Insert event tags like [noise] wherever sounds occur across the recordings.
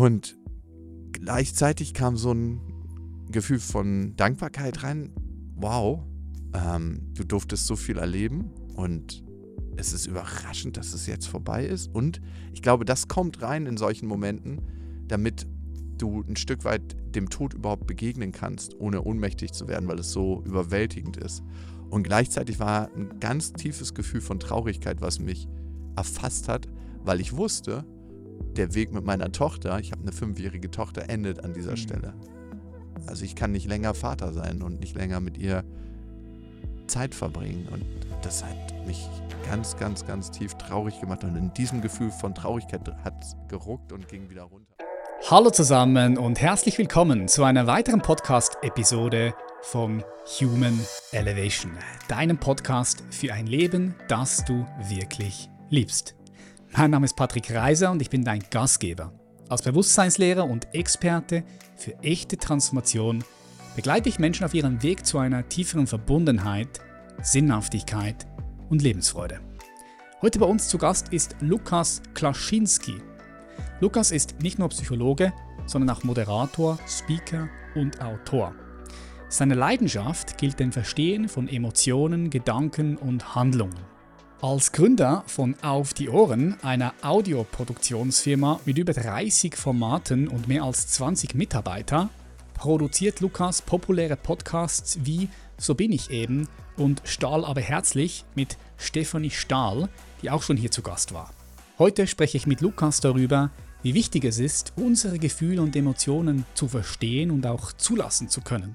Und gleichzeitig kam so ein Gefühl von Dankbarkeit rein. Wow, ähm, du durftest so viel erleben und es ist überraschend, dass es jetzt vorbei ist. Und ich glaube, das kommt rein in solchen Momenten, damit du ein Stück weit dem Tod überhaupt begegnen kannst, ohne ohnmächtig zu werden, weil es so überwältigend ist. Und gleichzeitig war ein ganz tiefes Gefühl von Traurigkeit, was mich erfasst hat, weil ich wusste, der Weg mit meiner Tochter, ich habe eine fünfjährige Tochter, endet an dieser mhm. Stelle. Also ich kann nicht länger Vater sein und nicht länger mit ihr Zeit verbringen. Und das hat mich ganz, ganz, ganz tief traurig gemacht. Und in diesem Gefühl von Traurigkeit hat es geruckt und ging wieder runter. Hallo zusammen und herzlich willkommen zu einer weiteren Podcast-Episode von Human Elevation, deinem Podcast für ein Leben, das du wirklich liebst. Mein Name ist Patrick Reiser und ich bin dein Gastgeber. Als Bewusstseinslehrer und Experte für echte Transformation begleite ich Menschen auf ihrem Weg zu einer tieferen Verbundenheit, Sinnhaftigkeit und Lebensfreude. Heute bei uns zu Gast ist Lukas Klaschinski. Lukas ist nicht nur Psychologe, sondern auch Moderator, Speaker und Autor. Seine Leidenschaft gilt dem Verstehen von Emotionen, Gedanken und Handlungen. Als Gründer von Auf die Ohren, einer Audioproduktionsfirma mit über 30 Formaten und mehr als 20 Mitarbeiter, produziert Lukas populäre Podcasts wie So bin ich eben und Stahl aber herzlich mit Stefanie Stahl, die auch schon hier zu Gast war. Heute spreche ich mit Lukas darüber, wie wichtig es ist, unsere Gefühle und Emotionen zu verstehen und auch zulassen zu können.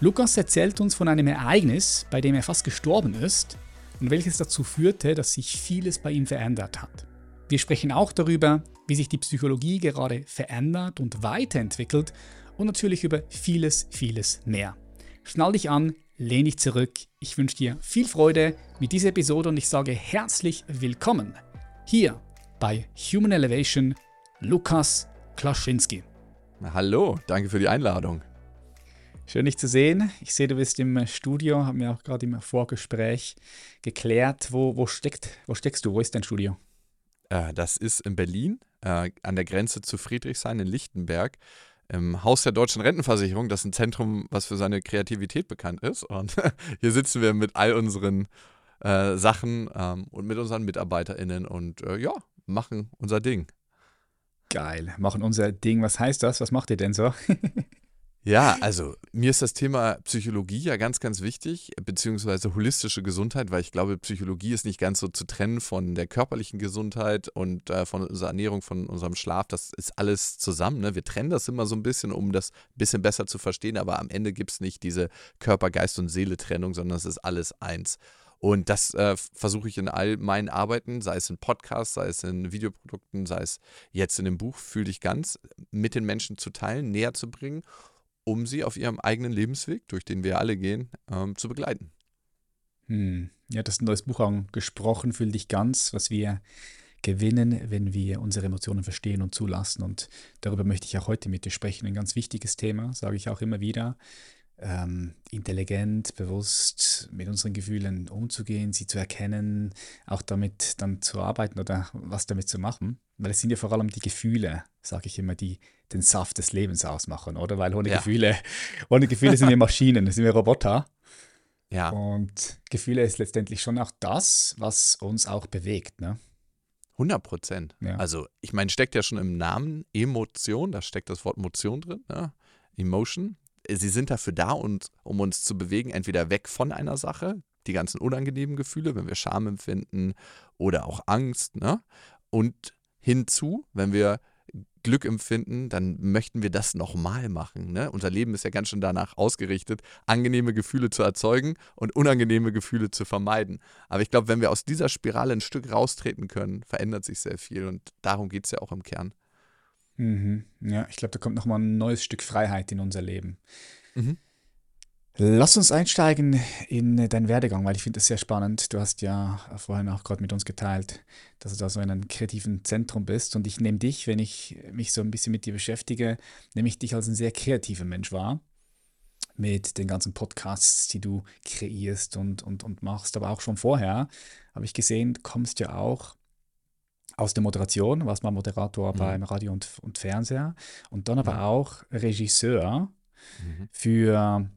Lukas erzählt uns von einem Ereignis, bei dem er fast gestorben ist und welches dazu führte, dass sich vieles bei ihm verändert hat. Wir sprechen auch darüber, wie sich die Psychologie gerade verändert und weiterentwickelt und natürlich über vieles, vieles mehr. Schnall dich an, lehn dich zurück. Ich wünsche dir viel Freude mit dieser Episode und ich sage herzlich willkommen hier bei Human Elevation Lukas Klaschinski. Hallo, danke für die Einladung. Schön, dich zu sehen. Ich sehe, du bist im Studio, haben wir auch gerade im Vorgespräch geklärt. Wo, wo, steckt, wo steckst du? Wo ist dein Studio? Äh, das ist in Berlin, äh, an der Grenze zu Friedrichshain in Lichtenberg im Haus der Deutschen Rentenversicherung. Das ist ein Zentrum, was für seine Kreativität bekannt ist. Und [laughs] hier sitzen wir mit all unseren äh, Sachen ähm, und mit unseren MitarbeiterInnen und äh, ja, machen unser Ding. Geil, machen unser Ding. Was heißt das? Was macht ihr denn so? [laughs] Ja, also mir ist das Thema Psychologie ja ganz, ganz wichtig, beziehungsweise holistische Gesundheit, weil ich glaube, Psychologie ist nicht ganz so zu trennen von der körperlichen Gesundheit und äh, von unserer Ernährung, von unserem Schlaf. Das ist alles zusammen. Ne? Wir trennen das immer so ein bisschen, um das ein bisschen besser zu verstehen, aber am Ende gibt es nicht diese Körper, Geist und Seele-Trennung, sondern es ist alles eins. Und das äh, versuche ich in all meinen Arbeiten, sei es in Podcasts, sei es in Videoprodukten, sei es jetzt in dem Buch, Fühl dich ganz, mit den Menschen zu teilen, näher zu bringen um sie auf ihrem eigenen Lebensweg, durch den wir alle gehen, ähm, zu begleiten. Hm. Ja, das ist ein neues Buch gesprochen, fühl dich ganz, was wir gewinnen, wenn wir unsere Emotionen verstehen und zulassen. Und darüber möchte ich auch heute mit dir sprechen. Ein ganz wichtiges Thema, sage ich auch immer wieder. Ähm, intelligent, bewusst mit unseren Gefühlen umzugehen, sie zu erkennen, auch damit dann zu arbeiten oder was damit zu machen. Weil es sind ja vor allem die Gefühle, sage ich immer, die den Saft des Lebens ausmachen, oder? Weil ohne ja. Gefühle, ohne Gefühle sind wir [laughs] Maschinen, sind wir Roboter. Ja. Und Gefühle ist letztendlich schon auch das, was uns auch bewegt, ne? 100 Prozent. Ja. Also, ich meine, steckt ja schon im Namen Emotion, da steckt das Wort Motion drin, ne? Emotion. Sie sind dafür da, und, um uns zu bewegen, entweder weg von einer Sache, die ganzen unangenehmen Gefühle, wenn wir Scham empfinden oder auch Angst, ne? Und hinzu, wenn wir Glück empfinden, dann möchten wir das nochmal machen. Ne? Unser Leben ist ja ganz schön danach ausgerichtet, angenehme Gefühle zu erzeugen und unangenehme Gefühle zu vermeiden. Aber ich glaube, wenn wir aus dieser Spirale ein Stück raustreten können, verändert sich sehr viel und darum geht es ja auch im Kern. Mhm. Ja, ich glaube, da kommt nochmal ein neues Stück Freiheit in unser Leben. Mhm. Lass uns einsteigen in deinen Werdegang, weil ich finde es sehr spannend. Du hast ja vorhin auch gerade mit uns geteilt, dass du da so in einem kreativen Zentrum bist. Und ich nehme dich, wenn ich mich so ein bisschen mit dir beschäftige, nehme ich dich als ein sehr kreativer Mensch wahr. Mit den ganzen Podcasts, die du kreierst und, und, und machst. Aber auch schon vorher habe ich gesehen, du kommst ja auch aus der Moderation, warst mal Moderator Mhm. beim Radio und, und Fernseher und dann aber auch Regisseur Mhm. für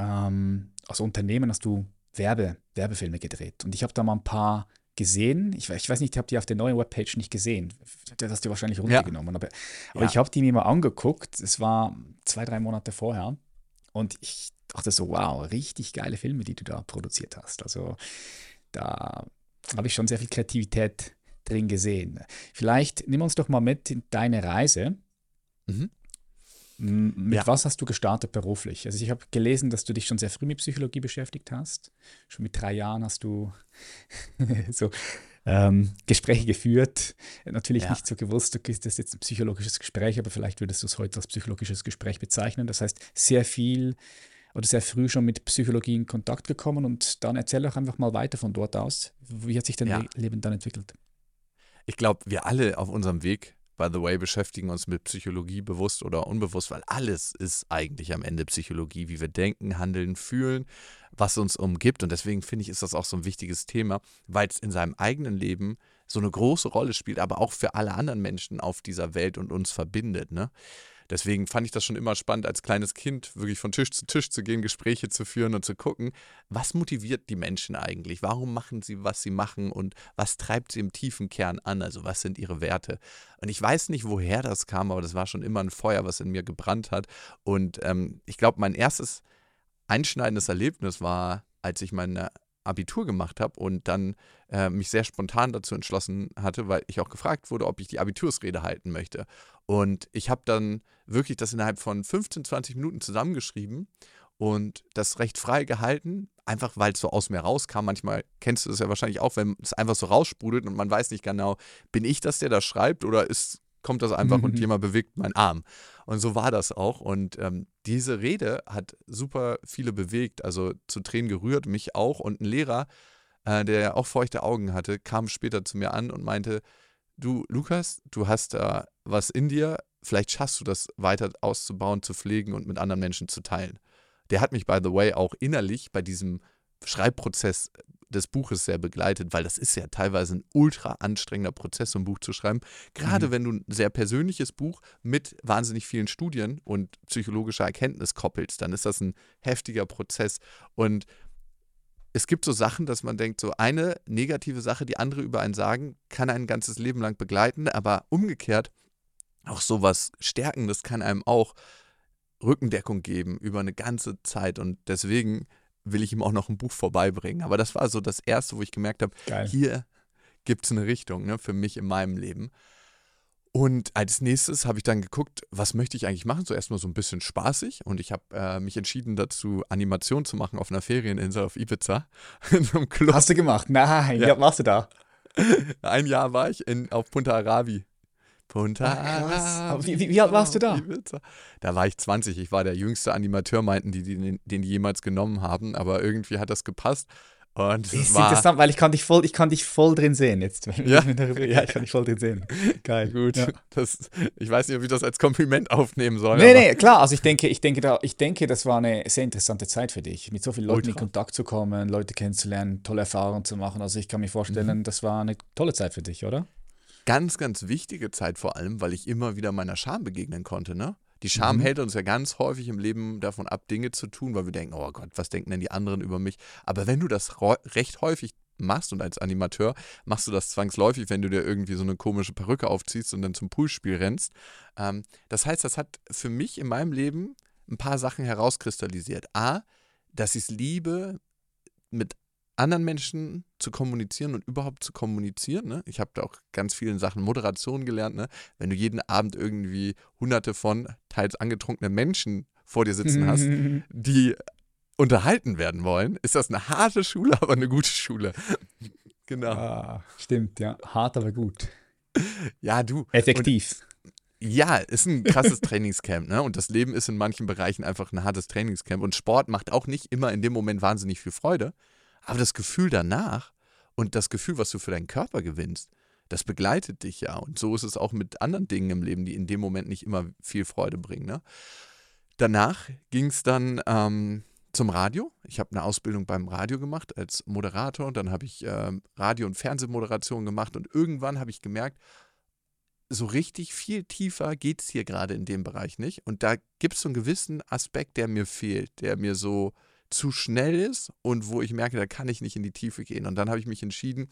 ähm, also Unternehmen hast du Werbe, Werbefilme gedreht. Und ich habe da mal ein paar gesehen. Ich, ich weiß nicht, ich habe die auf der neuen Webpage nicht gesehen. Das hast du wahrscheinlich runtergenommen. Aber, aber Ja. ich habe die mir mal angeguckt. Es war zwei, drei Monate vorher. Und ich dachte so, wow, richtig geile Filme, die du da produziert hast. Also da habe ich schon sehr viel Kreativität drin gesehen. Vielleicht nimm uns doch mal mit in deine Reise. Mhm. Mit Ja. was hast du gestartet beruflich? Also ich habe gelesen, dass du dich schon sehr früh mit Psychologie beschäftigt hast. Schon mit drei Jahren hast du [laughs] so ähm, Gespräche geführt. Natürlich Ja. nicht so gewusst, okay, ist das jetzt ein psychologisches Gespräch, aber vielleicht würdest du es heute als psychologisches Gespräch bezeichnen. Das heißt, sehr viel oder sehr früh schon mit Psychologie in Kontakt gekommen und dann erzähl doch einfach mal weiter von dort aus. Wie hat sich dein Ja. Le- Leben dann entwickelt? Ich glaube, wir alle auf unserem Weg, by the way, beschäftigen uns mit Psychologie bewusst oder unbewusst, weil alles ist eigentlich am Ende Psychologie, wie wir denken, handeln, fühlen, was uns umgibt. Und deswegen finde ich, ist das auch so ein wichtiges Thema, weil es in seinem eigenen Leben so eine große Rolle spielt, aber auch für alle anderen Menschen auf dieser Welt und uns verbindet. Ne? Deswegen fand ich das schon immer spannend, als kleines Kind wirklich von Tisch zu Tisch zu gehen, Gespräche zu führen und zu gucken, was motiviert die Menschen eigentlich? Warum machen sie, was sie machen und was treibt sie im tiefen Kern an? Also was sind ihre Werte? Und ich weiß nicht, woher das kam, aber das war schon immer ein Feuer, was in mir gebrannt hat. Und ähm, ich glaube, mein erstes einschneidendes Erlebnis war, als ich mein Abitur gemacht habe und dann äh, mich sehr spontan dazu entschlossen hatte, weil ich auch gefragt wurde, ob ich die Abitursrede halten möchte. Und ich habe dann wirklich das innerhalb von 15, 20 Minuten zusammengeschrieben und das recht frei gehalten, einfach weil es so aus mir rauskam. Manchmal kennst du das ja wahrscheinlich auch, wenn es einfach so raussprudelt und man weiß nicht genau, bin ich das, der das schreibt oder ist, kommt das einfach und jemand bewegt meinen Arm. Und so war das auch. Und ähm, diese Rede hat super viele bewegt, also zu Tränen gerührt, mich auch. Und ein Lehrer, äh, der auch feuchte Augen hatte, kam später zu mir an und meinte, du Lukas, du hast da was in dir, vielleicht schaffst du das weiter auszubauen, zu pflegen und mit anderen Menschen zu teilen. Der hat mich, by the way, auch innerlich bei diesem Schreibprozess des Buches sehr begleitet, weil das ist ja teilweise ein ultra anstrengender Prozess, so ein Buch zu schreiben. Gerade Mhm. wenn du ein sehr persönliches Buch mit wahnsinnig vielen Studien und psychologischer Erkenntnis koppelst, dann ist das ein heftiger Prozess. Und es gibt so Sachen, dass man denkt, so eine negative Sache, die andere über einen sagen, kann ein ganzes Leben lang begleiten, aber umgekehrt auch sowas Stärkendes kann einem auch Rückendeckung geben über eine ganze Zeit und deswegen will ich ihm auch noch ein Buch vorbeibringen. Aber das war so das Erste, wo ich gemerkt habe, Geil. hier gibt es eine Richtung ne, für mich in meinem Leben. Und als nächstes habe ich dann geguckt, was möchte ich eigentlich machen? So erstmal so ein bisschen spaßig. Und ich habe äh, mich entschieden dazu, Animation zu machen auf einer Ferieninsel auf Ibiza. [laughs] In so einem Club. Hast du gemacht? Nein, Ja. ja. warst du da? [laughs] Ein Jahr war ich in, auf Punta Arabi. Punta. Arabi. Wie- wie- wie alt warst du da? Ibiza. Da war ich 20. Ich war der jüngste Animateur, meinten die, den, den die jemals genommen haben. Aber irgendwie hat das gepasst. Und es Ist war interessant, weil ich kann dich voll, ich kann dich voll drin sehen jetzt. Ja? ja, ich kann dich voll drin sehen. Geil. gut. Ja. Das, ich weiß nicht, ob ich das als Kompliment aufnehmen soll. Nee, aber nee, klar. Also ich denke, ich denke, da, ich denke, das war eine sehr interessante Zeit für dich, mit so vielen Leuten in Ultra. Kontakt zu kommen, Leute kennenzulernen, tolle Erfahrungen zu machen. Also ich kann mir vorstellen, Mhm. das war eine tolle Zeit für dich, oder? ganz, ganz wichtige Zeit vor allem, weil ich immer wieder meiner Scham begegnen konnte. Ne? Die Scham Mhm. hält uns ja ganz häufig im Leben davon ab, Dinge zu tun, weil wir denken, oh Gott, was denken denn die anderen über mich? Aber wenn du das recht häufig machst und als Animateur machst du das zwangsläufig, wenn du dir irgendwie so eine komische Perücke aufziehst und dann zum Poolspiel rennst. Ähm, das heißt, das hat für mich in meinem Leben ein paar Sachen herauskristallisiert. A, dass ich es liebe, mit anderen Menschen zu kommunizieren und überhaupt zu kommunizieren. Ne? Ich habe da auch ganz vielen Sachen Moderation gelernt. Ne? Wenn du jeden Abend irgendwie hunderte von teils angetrunkenen Menschen vor dir sitzen hast, [laughs] die unterhalten werden wollen, ist das eine harte Schule, [laughs] aber eine gute Schule. genau. ah, stimmt, ja. Hart, aber gut. Ja, du. Effektiv. Ja, ist ein krasses [laughs] Trainingscamp, ne? Und das Leben ist in manchen Bereichen einfach ein hartes Trainingscamp. Und Sport macht auch nicht immer in dem Moment wahnsinnig viel Freude. Aber das Gefühl danach und das Gefühl, was du für deinen Körper gewinnst, das begleitet dich ja. Und so ist es auch mit anderen Dingen im Leben, die in dem Moment nicht immer viel Freude bringen. Ne? Danach ging es dann ähm, zum Radio. Ich habe eine Ausbildung beim Radio gemacht als Moderator und dann habe ich äh, Radio- und Fernsehmoderation gemacht und irgendwann habe ich gemerkt, so richtig viel tiefer geht es hier gerade in dem Bereich nicht. Und da gibt es so einen gewissen Aspekt, der mir fehlt, der mir so zu schnell ist und wo ich merke, da kann ich nicht in die Tiefe gehen. Und dann habe ich mich entschieden,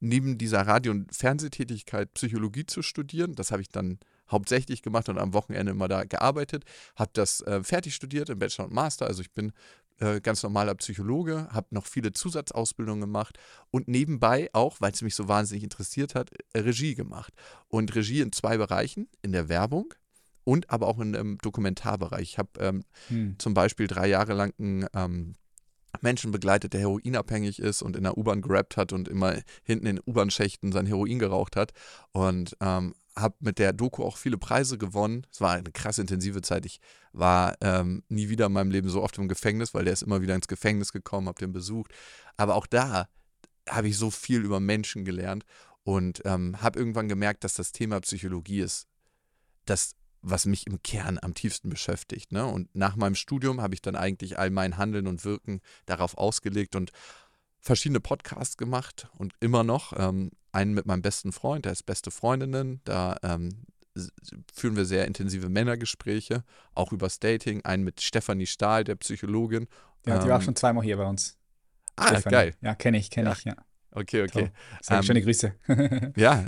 neben dieser Radio- und Fernsehtätigkeit Psychologie zu studieren. Das habe ich dann hauptsächlich gemacht und am Wochenende immer da gearbeitet. Habe das äh, fertig studiert im Bachelor und Master. Also ich bin äh, ganz normaler Psychologe, habe noch viele Zusatzausbildungen gemacht und nebenbei auch, weil es mich so wahnsinnig interessiert hat, Regie gemacht. Und Regie in zwei Bereichen, in der Werbung und aber auch in im Dokumentarbereich. Ich habe ähm, hm. zum Beispiel drei Jahre lang einen ähm, Menschen begleitet, der heroinabhängig ist und in der U-Bahn gerappt hat und immer hinten in U-Bahn-Schächten sein Heroin geraucht hat. Und ähm, habe mit der Doku auch viele Preise gewonnen. Es war eine krass intensive Zeit. Ich war ähm, nie wieder in meinem Leben so oft im Gefängnis, weil der ist immer wieder ins Gefängnis gekommen, habe den besucht. Aber auch da habe ich so viel über Menschen gelernt und ähm, habe irgendwann gemerkt, dass das Thema Psychologie ist, das, was mich im Kern am tiefsten beschäftigt. Ne? Und nach meinem Studium habe ich dann eigentlich all mein Handeln und Wirken darauf ausgelegt und verschiedene Podcasts gemacht und immer noch. Ähm, einen mit meinem besten Freund, der ist beste Freundinnen. Da ähm, führen wir sehr intensive Männergespräche, auch über Dating. Einen mit Stefanie Stahl, der Psychologin. Ja, die war auch ähm, schon zweimal hier bei uns. Ah, Stefanie. geil. Ja, kenne ich, kenne ja. ich, ja. Okay, okay. Ähm, schöne Grüße. [laughs] ja,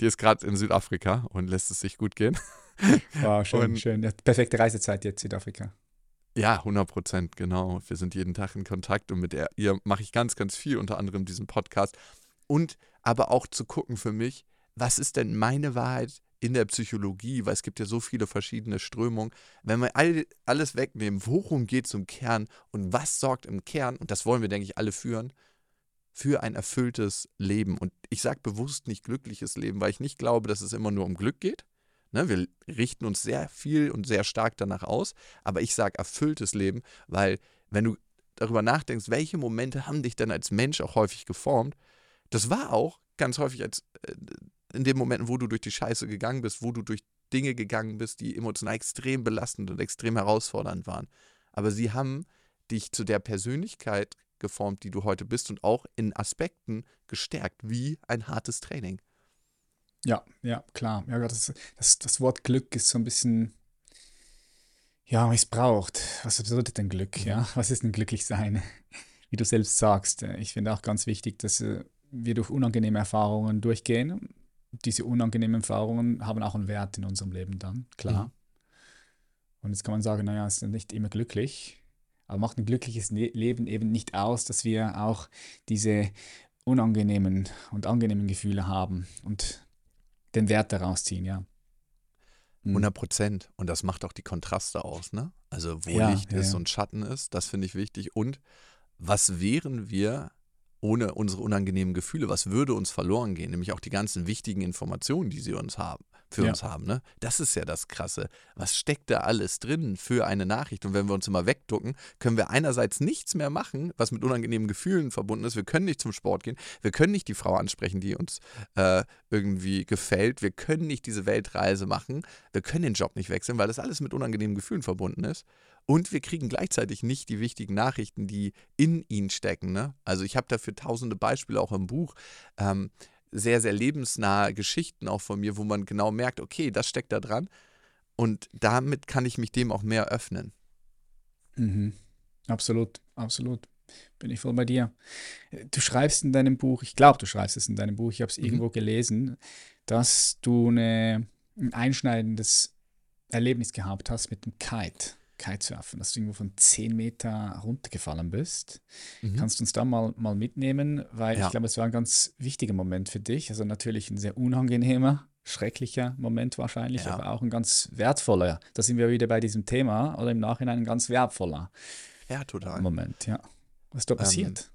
die ist gerade in Südafrika und lässt es sich gut gehen. [laughs] Wow, schön, und, schön. Ja, perfekte Reisezeit jetzt Südafrika. Ja, 100 Prozent, genau. Wir sind jeden Tag in Kontakt und mit ihr mache ich ganz, ganz viel, unter anderem diesen Podcast. Und aber auch zu gucken für mich, was ist denn meine Wahrheit in der Psychologie, weil es gibt ja so viele verschiedene Strömungen. Wenn wir all, alles wegnehmen, worum geht es im Kern und was sorgt im Kern, und das wollen wir, denke ich, alle führen, für ein erfülltes Leben. Und ich sage bewusst nicht glückliches Leben, weil ich nicht glaube, dass es immer nur um Glück geht, Ne, wir richten uns sehr viel und sehr stark danach aus, aber ich sage erfülltes Leben, weil wenn du darüber nachdenkst, welche Momente haben dich denn als Mensch auch häufig geformt, das war auch ganz häufig als äh, in den Momenten, wo du durch die Scheiße gegangen bist, wo du durch Dinge gegangen bist, die emotional extrem belastend und extrem herausfordernd waren. Aber sie haben dich zu der Persönlichkeit geformt, die du heute bist und auch in Aspekten gestärkt, wie ein hartes Training. Ja, ja, klar. Ja, das, das, das Wort Glück ist so ein bisschen ja, missbraucht. Was bedeutet denn Glück? Mhm. Ja, was ist denn glücklich sein? Wie du selbst sagst. Äh, ich finde auch ganz wichtig, dass äh, wir durch unangenehme Erfahrungen durchgehen. Diese unangenehmen Erfahrungen haben auch einen Wert in unserem Leben dann, klar. Mhm. Und jetzt kann man sagen, naja, es ist nicht immer glücklich, aber macht ein glückliches Leben eben nicht aus, dass wir auch diese unangenehmen und angenehmen Gefühle haben. Und den Wert daraus ziehen, ja. 100 hm. Prozent. Und das macht auch die Kontraste aus, ne? Also wo ja, Licht ja, ist ja. und Schatten ist, das finde ich wichtig. Und was wären wir ohne unsere unangenehmen Gefühle? Was würde uns verloren gehen? Nämlich auch die ganzen wichtigen Informationen, die sie uns haben für ja. uns haben. Ne? Das ist ja das Krasse. Was steckt da alles drin für eine Nachricht? Und wenn wir uns immer wegducken, können wir einerseits nichts mehr machen, was mit unangenehmen Gefühlen verbunden ist. Wir können nicht zum Sport gehen. Wir können nicht die Frau ansprechen, die uns äh, irgendwie gefällt. Wir können nicht diese Weltreise machen. Wir können den Job nicht wechseln, weil das alles mit unangenehmen Gefühlen verbunden ist. Und wir kriegen gleichzeitig nicht die wichtigen Nachrichten, die in ihnen stecken. Ne? Also ich habe dafür tausende Beispiele auch im Buch. Ähm, sehr, sehr lebensnahe Geschichten auch von mir, wo man genau merkt, okay, das steckt da dran. Und damit kann ich mich dem auch mehr öffnen. Mhm. Absolut, absolut. Bin ich voll bei dir. Du schreibst in deinem Buch, ich glaube, du schreibst es in deinem Buch, ich habe es mhm. irgendwo gelesen, dass du eine, ein einschneidendes Erlebnis gehabt hast mit dem Kite. Kitesurfen, dass du irgendwo von 10 Meter runtergefallen bist. Mhm. Kannst du uns da mal, mal mitnehmen? Weil ja. ich glaube, es war ein ganz wichtiger Moment für dich. Also natürlich ein sehr unangenehmer, schrecklicher Moment wahrscheinlich, ja. aber auch ein ganz wertvoller. Da sind wir wieder bei diesem Thema oder im Nachhinein ein ganz wertvoller ja, total. Moment. Ja. Was ist da ähm, passiert?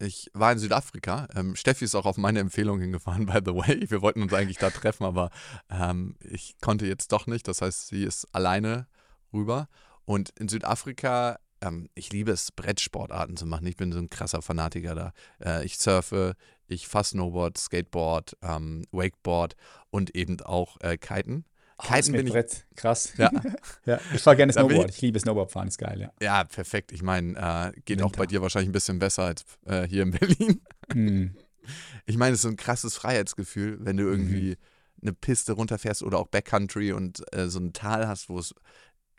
Ähm, ich war in Südafrika. Ähm, Steffi ist auch auf meine Empfehlung hingefahren, by the way. Wir wollten uns eigentlich da treffen, aber ähm, ich konnte jetzt doch nicht. Das heißt, sie ist alleine rüber. Und in Südafrika, ähm, ich liebe es, Brettsportarten zu machen. Ich bin so ein krasser Fanatiker da. Äh, ich surfe, ich fahre Snowboard, Skateboard, ähm, Wakeboard und eben auch äh, Kiten. Kiten bin ich. Brett. Krass. Ja. [laughs] ja. Ich fahre gerne Snowboard. Ich, ich, liebe Snowboardfahren, ist geil, ja. Ja, perfekt. Ich meine, äh, geht Winter. auch bei dir wahrscheinlich ein bisschen besser als äh, hier in Berlin. Mm. [laughs] Ich meine, es ist so ein krasses Freiheitsgefühl, wenn du mhm. irgendwie mhm. eine Piste runterfährst oder auch Backcountry und äh, so ein Tal hast, wo es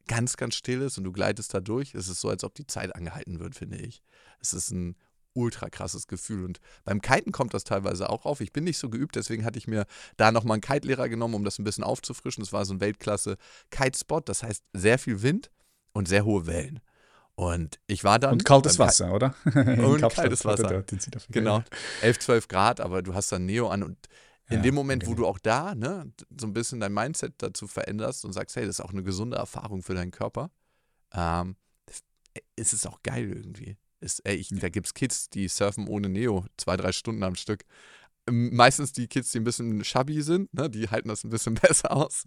ganz, ganz still ist und du gleitest da durch. Es ist so, als ob die Zeit angehalten wird, finde ich. Es ist ein ultra krasses Gefühl. Und beim Kiten kommt das teilweise auch auf. Ich bin nicht so geübt, deswegen hatte ich mir da nochmal einen Kite-Lehrer genommen, um das ein bisschen aufzufrischen. Das war so ein Weltklasse-Kite-Spot, das heißt sehr viel Wind und sehr hohe Wellen. Und ich war dann. Und kaltes Wasser, oder? [laughs] und kaltes Wasser. Genau. 11, 12 Grad, aber du hast dann Neo an und in ja, dem Moment, okay. wo du auch da ne, so ein bisschen dein Mindset dazu veränderst und sagst, hey, das ist auch eine gesunde Erfahrung für deinen Körper, ähm, ist es auch geil irgendwie. Ist, ey, ich, da gibt es Kids, die surfen ohne Neo zwei, drei Stunden am Stück. Meistens die Kids, die ein bisschen shabby sind, ne, die halten das ein bisschen [laughs] besser aus.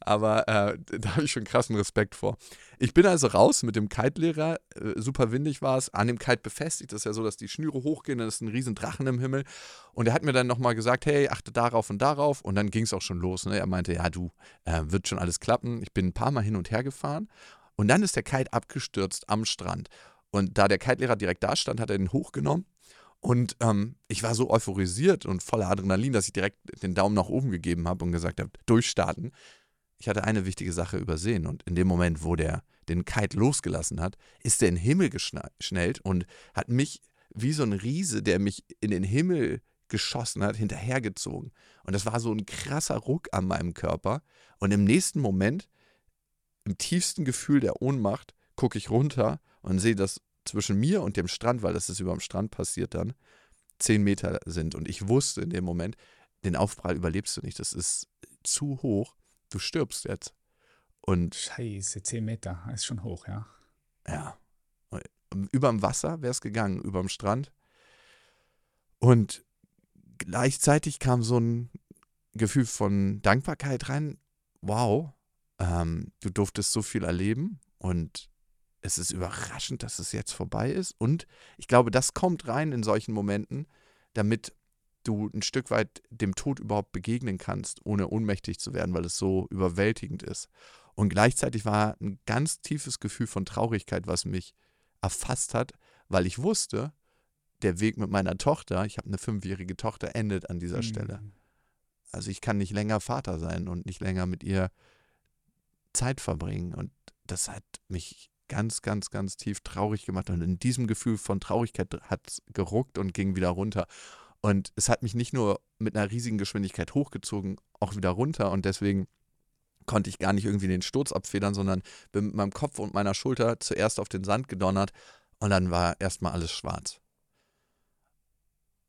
Aber äh, da habe ich schon krassen Respekt vor. Ich bin also raus mit dem Kite-Lehrer, äh, super windig war es, an dem Kite befestigt. Das ist ja so, dass die Schnüre hochgehen, dann ist ein riesen Drachen im Himmel. Und er hat mir dann nochmal gesagt, hey, achte darauf und darauf. Und dann ging es auch schon los. Ne? Er meinte, ja, du, äh, wird schon alles klappen. Ich bin ein paar Mal hin und her gefahren. Und dann ist der Kite abgestürzt am Strand. Und da der Kite-Lehrer direkt da stand, hat er den hochgenommen. Und ähm, ich war so euphorisiert und voller Adrenalin, dass ich direkt den Daumen nach oben gegeben habe und gesagt habe, durchstarten. Ich hatte eine wichtige Sache übersehen. Und in dem Moment, wo der den Kite losgelassen hat, ist er in den Himmel geschnellt und hat mich wie so ein Riese, der mich in den Himmel geschossen hat, hinterhergezogen. Und das war so ein krasser Ruck an meinem Körper. Und im nächsten Moment, im tiefsten Gefühl der Ohnmacht, gucke ich runter und sehe, dass zwischen mir und dem Strand, weil das ist über dem Strand passiert dann, zehn Meter sind. Und ich wusste in dem Moment, den Aufprall überlebst du nicht. Das ist zu hoch. Du stirbst jetzt. Und Scheiße, zehn Meter ist schon hoch, ja. Ja. Über dem Wasser wäre es gegangen, über dem Strand. Und gleichzeitig kam so ein Gefühl von Dankbarkeit rein. Wow, ähm, du durftest so viel erleben und es ist überraschend, dass es jetzt vorbei ist. Und ich glaube, das kommt rein in solchen Momenten, damit du ein Stück weit dem Tod überhaupt begegnen kannst, ohne ohnmächtig zu werden, weil es so überwältigend ist. Und gleichzeitig war ein ganz tiefes Gefühl von Traurigkeit, was mich erfasst hat, weil ich wusste, der Weg mit meiner Tochter, ich habe eine fünfjährige Tochter, endet an dieser mhm. Stelle. Also ich kann nicht länger Vater sein und nicht länger mit ihr Zeit verbringen. Und das hat mich ganz, ganz, ganz tief traurig gemacht. Und in diesem Gefühl von Traurigkeit hat es geruckt und ging wieder runter. Und es hat mich nicht nur mit einer riesigen Geschwindigkeit hochgezogen, auch wieder runter. Und deswegen konnte ich gar nicht irgendwie den Sturz abfedern, sondern bin mit meinem Kopf und meiner Schulter zuerst auf den Sand gedonnert und dann war erstmal alles schwarz.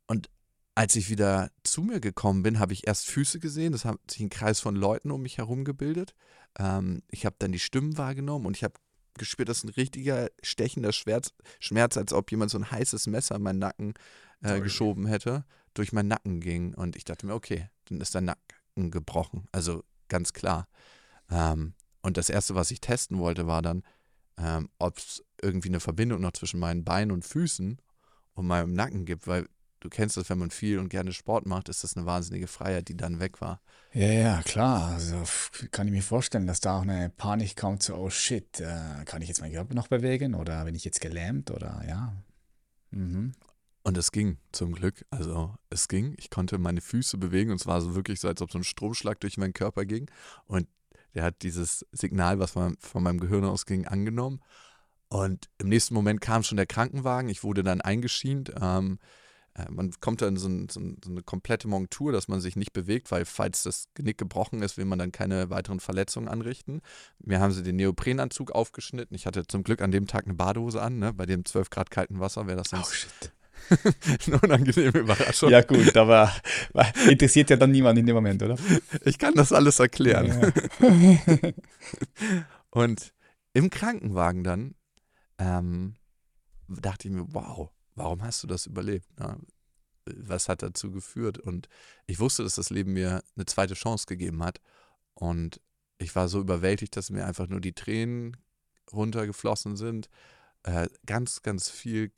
Und als ich wieder zu mir gekommen bin, habe ich erst Füße gesehen. Das hat sich ein Kreis von Leuten um mich herum gebildet. Ähm, ich habe dann die Stimmen wahrgenommen und ich habe gespürt, dass ein richtiger stechender Schmerz, Schmerz, als ob jemand so ein heißes Messer in meinen Nacken äh, geschoben hätte, durch meinen Nacken ging. Und ich dachte mir, okay, dann ist der Nacken gebrochen. Also ganz klar. Ähm, und das Erste, was ich testen wollte, war dann, ähm, ob es irgendwie eine Verbindung noch zwischen meinen Beinen und Füßen und meinem Nacken gibt, weil du kennst das, wenn man viel und gerne Sport macht, ist das eine wahnsinnige Freiheit, die dann weg war. Ja, ja, klar. Also kann ich mir vorstellen, dass da auch eine Panik kommt, so, oh shit, äh, kann ich jetzt meinen Körper noch bewegen oder bin ich jetzt gelähmt oder ja. Mhm. Und es ging zum Glück. Also es ging. Ich konnte meine Füße bewegen und es war so wirklich so, als ob so ein Stromschlag durch meinen Körper ging. Und der hat dieses Signal, was von, von meinem Gehirn ausging, angenommen. Und im nächsten Moment kam schon der Krankenwagen. Ich wurde dann eingeschient. Ähm, äh, man kommt dann in so, ein, so, eine komplette Montur, dass man sich nicht bewegt, weil falls das Genick gebrochen ist, will man dann keine weiteren Verletzungen anrichten. Mir haben sie den Neoprenanzug aufgeschnitten. Ich hatte zum Glück an dem Tag eine Badehose an. Ne? Bei dem 12 Grad kalten Wasser wäre das sonst oh, shit. [laughs] eine unangenehme Überraschung. Ja gut, aber [laughs] interessiert ja dann niemand in dem Moment, oder? Ich kann das alles erklären. Ja. [laughs] Und im Krankenwagen dann ähm, dachte ich mir, wow, warum hast du das überlebt? Na, was hat dazu geführt? Und ich wusste, dass das Leben mir eine zweite Chance gegeben hat. Und ich war so überwältigt, dass mir einfach nur die Tränen runtergeflossen sind. Äh, ganz, ganz viel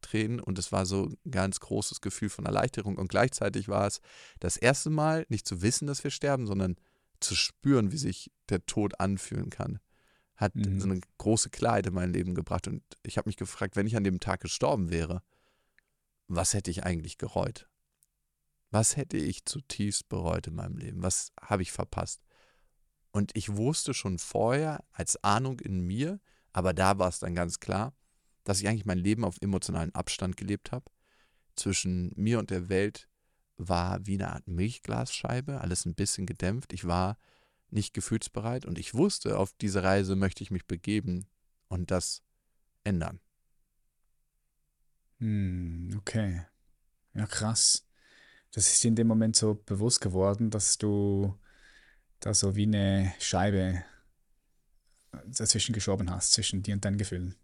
Tränen und es war so ein ganz großes Gefühl von Erleichterung. Und gleichzeitig war es das erste Mal, nicht zu wissen, dass wir sterben, sondern zu spüren, wie sich der Tod anfühlen kann, hat Mhm. so eine große Klarheit in mein Leben gebracht. Und ich habe mich gefragt, wenn ich an dem Tag gestorben wäre, was hätte ich eigentlich gereut? Was hätte ich zutiefst bereut in meinem Leben? Was habe ich verpasst? Und ich wusste schon vorher als Ahnung in mir, aber da war es dann ganz klar, dass ich eigentlich mein Leben auf emotionalen Abstand gelebt habe. Zwischen mir und der Welt war wie eine Art Milchglasscheibe, alles ein bisschen gedämpft. Ich war nicht gefühlsbereit und ich wusste, auf diese Reise möchte ich mich begeben und das ändern. Hm, okay. Ja, krass. Das ist dir in dem Moment so bewusst geworden, dass du da so wie eine Scheibe dazwischen geschoben hast, zwischen dir und deinen Gefühlen.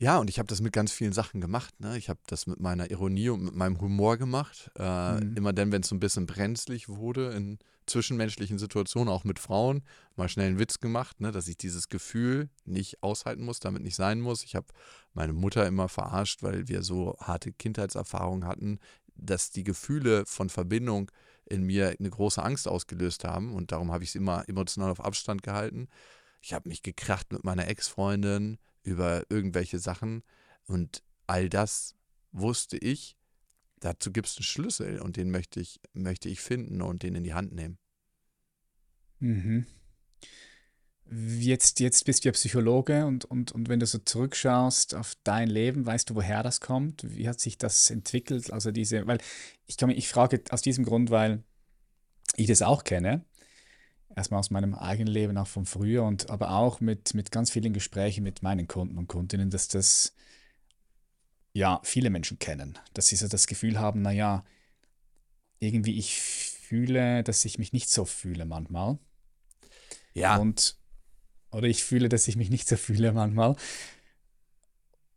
Ja, und ich habe das mit ganz vielen Sachen gemacht. Ne? Ich habe das mit meiner Ironie und mit meinem Humor gemacht. Äh, Mhm. Immer dann, wenn es so ein bisschen brenzlig wurde in zwischenmenschlichen Situationen, auch mit Frauen, mal schnell einen Witz gemacht, ne? dass ich dieses Gefühl nicht aushalten muss, damit nicht sein muss. Ich habe meine Mutter immer verarscht, weil wir so harte Kindheitserfahrungen hatten, dass die Gefühle von Verbindung in mir eine große Angst ausgelöst haben. Und darum habe ich sie immer emotional auf Abstand gehalten. Ich habe mich gekracht mit meiner Ex-Freundin über irgendwelche Sachen. Und all das wusste ich, dazu gibt es einen Schlüssel und den möchte ich, möchte ich finden und den in die Hand nehmen. Mhm. Jetzt, jetzt bist du ja Psychologe und, und, und wenn du so zurückschaust auf dein Leben, weißt du, woher das kommt? Wie hat sich das entwickelt? Also diese, weil ich kann ich frage aus diesem Grund, weil ich das auch kenne. Erstmal aus meinem eigenen Leben, auch von früher und aber auch mit, mit ganz vielen Gesprächen mit meinen Kunden und Kundinnen, dass das ja viele Menschen kennen. Dass sie so das Gefühl haben, naja, irgendwie ich fühle, dass ich mich nicht so fühle manchmal. Ja, Und, oder ich fühle, dass ich mich nicht so fühle manchmal.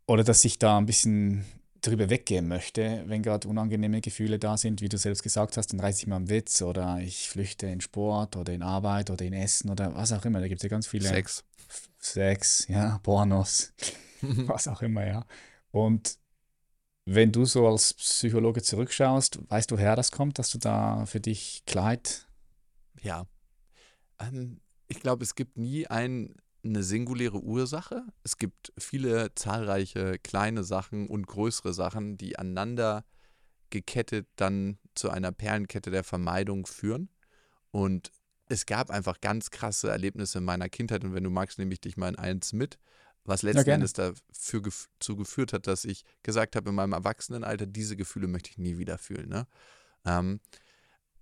Oder dass ich da ein bisschen drüber weggehen möchte, wenn gerade unangenehme Gefühle da sind, wie du selbst gesagt hast, dann reiße ich mal einen Witz oder ich flüchte in Sport oder in Arbeit oder in Essen oder was auch immer. Da gibt es ja ganz viele Sex. Sex, ja, Pornos, [laughs] was auch immer, ja. Und wenn du so als Psychologe zurückschaust, weißt du, woher das kommt, dass du da für dich Klarheit Ja. Ähm, ich glaube, es gibt nie ein, eine singuläre Ursache. Es gibt viele zahlreiche kleine Sachen und größere Sachen, die aneinander gekettet dann zu einer Perlenkette der Vermeidung führen. Und es gab einfach ganz krasse Erlebnisse in meiner Kindheit. Und wenn du magst, nehme ich dich mal in eins mit, was letzten gerne. Endes dafür gef zu geführt hat, dass ich gesagt habe, in meinem Erwachsenenalter, diese Gefühle möchte ich nie wieder fühlen. Ne? Ähm,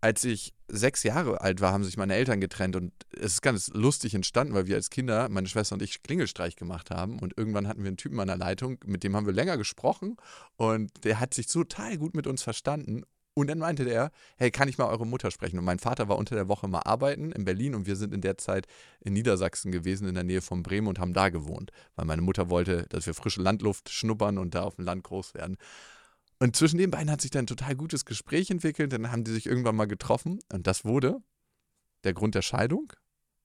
als ich sechs Jahre alt war, haben sich meine Eltern getrennt und es ist ganz lustig entstanden, weil wir als Kinder, meine Schwester und ich, Klingelstreich gemacht haben und irgendwann hatten wir einen Typen an der Leitung, mit dem haben wir länger gesprochen und der hat sich total gut mit uns verstanden und dann meinte der, hey, kann ich mal eure Mutter sprechen? Und mein Vater war unter der Woche mal arbeiten in Berlin und wir sind in der Zeit in Niedersachsen gewesen, in der Nähe von Bremen und haben da gewohnt, weil meine Mutter wollte, dass wir frische Landluft schnuppern und da auf dem Land groß werden. Und zwischen den beiden hat sich dann ein total gutes Gespräch entwickelt. Dann haben die sich irgendwann mal getroffen. Und das wurde der Grund der Scheidung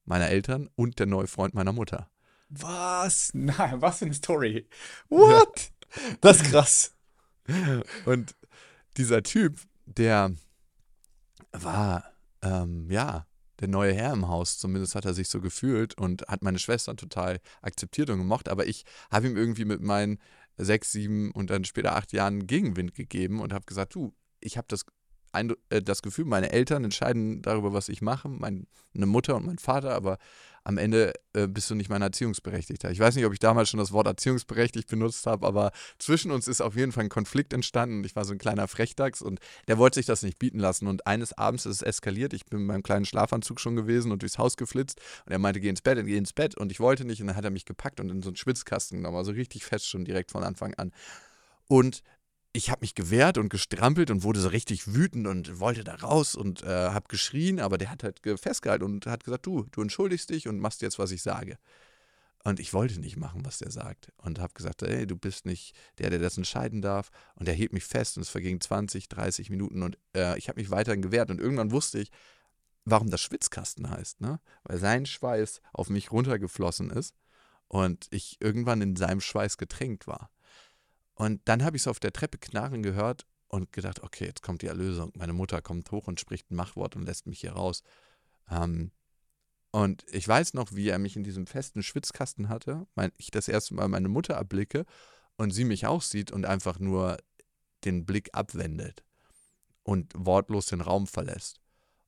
meiner Eltern und der neue Freund meiner Mutter. Was? Nein, was für eine Story. [laughs] What? Das ist krass. Und dieser Typ, der war, ähm, ja, der neue Herr im Haus. Zumindest hat er sich so gefühlt und hat meine Schwester total akzeptiert und gemocht. Aber ich habe ihm irgendwie mit meinen sechs, sieben und dann später acht Jahren Gegenwind gegeben und habe gesagt, du, ich habe das, Eindru- äh, das Gefühl, meine Eltern entscheiden darüber, was ich mache, meine Mutter und mein Vater, aber am Ende äh, bist du nicht mein Erziehungsberechtigter. Ich weiß nicht, ob ich damals schon das Wort erziehungsberechtigt benutzt habe, aber zwischen uns ist auf jeden Fall ein Konflikt entstanden. Ich war so ein kleiner Frechdachs und der wollte sich das nicht bieten lassen. Und eines Abends ist es eskaliert. Ich bin in meinem kleinen Schlafanzug schon gewesen und durchs Haus geflitzt. Und er meinte, geh ins Bett, geh ins Bett. Und ich wollte nicht. Und dann hat er mich gepackt und in so einen Schwitzkasten genommen. Also richtig fest schon direkt von Anfang an. Und ich habe mich gewehrt und gestrampelt und wurde so richtig wütend und wollte da raus und äh, habe geschrien, aber der hat halt ge- festgehalten und hat gesagt, du, du entschuldigst dich und machst jetzt, was ich sage. Und ich wollte nicht machen, was der sagt. Und habe gesagt, ey, du bist nicht der, der das entscheiden darf. Und er hielt mich fest und es vergingen 20, 30 Minuten und äh, ich habe mich weiterhin gewehrt. Und irgendwann wusste ich, warum das Schwitzkasten heißt, ne? Weil sein Schweiß auf mich runtergeflossen ist und ich irgendwann in seinem Schweiß getränkt war. Und dann habe ich es auf der Treppe knarren gehört und gedacht, okay, jetzt kommt die Erlösung. Meine Mutter kommt hoch und spricht ein Machwort und lässt mich hier raus. Ähm, und ich weiß noch, wie er mich in diesem festen Schwitzkasten hatte, mein, ich das erste Mal meine Mutter erblicke und sie mich auch sieht und einfach nur den Blick abwendet und wortlos den Raum verlässt.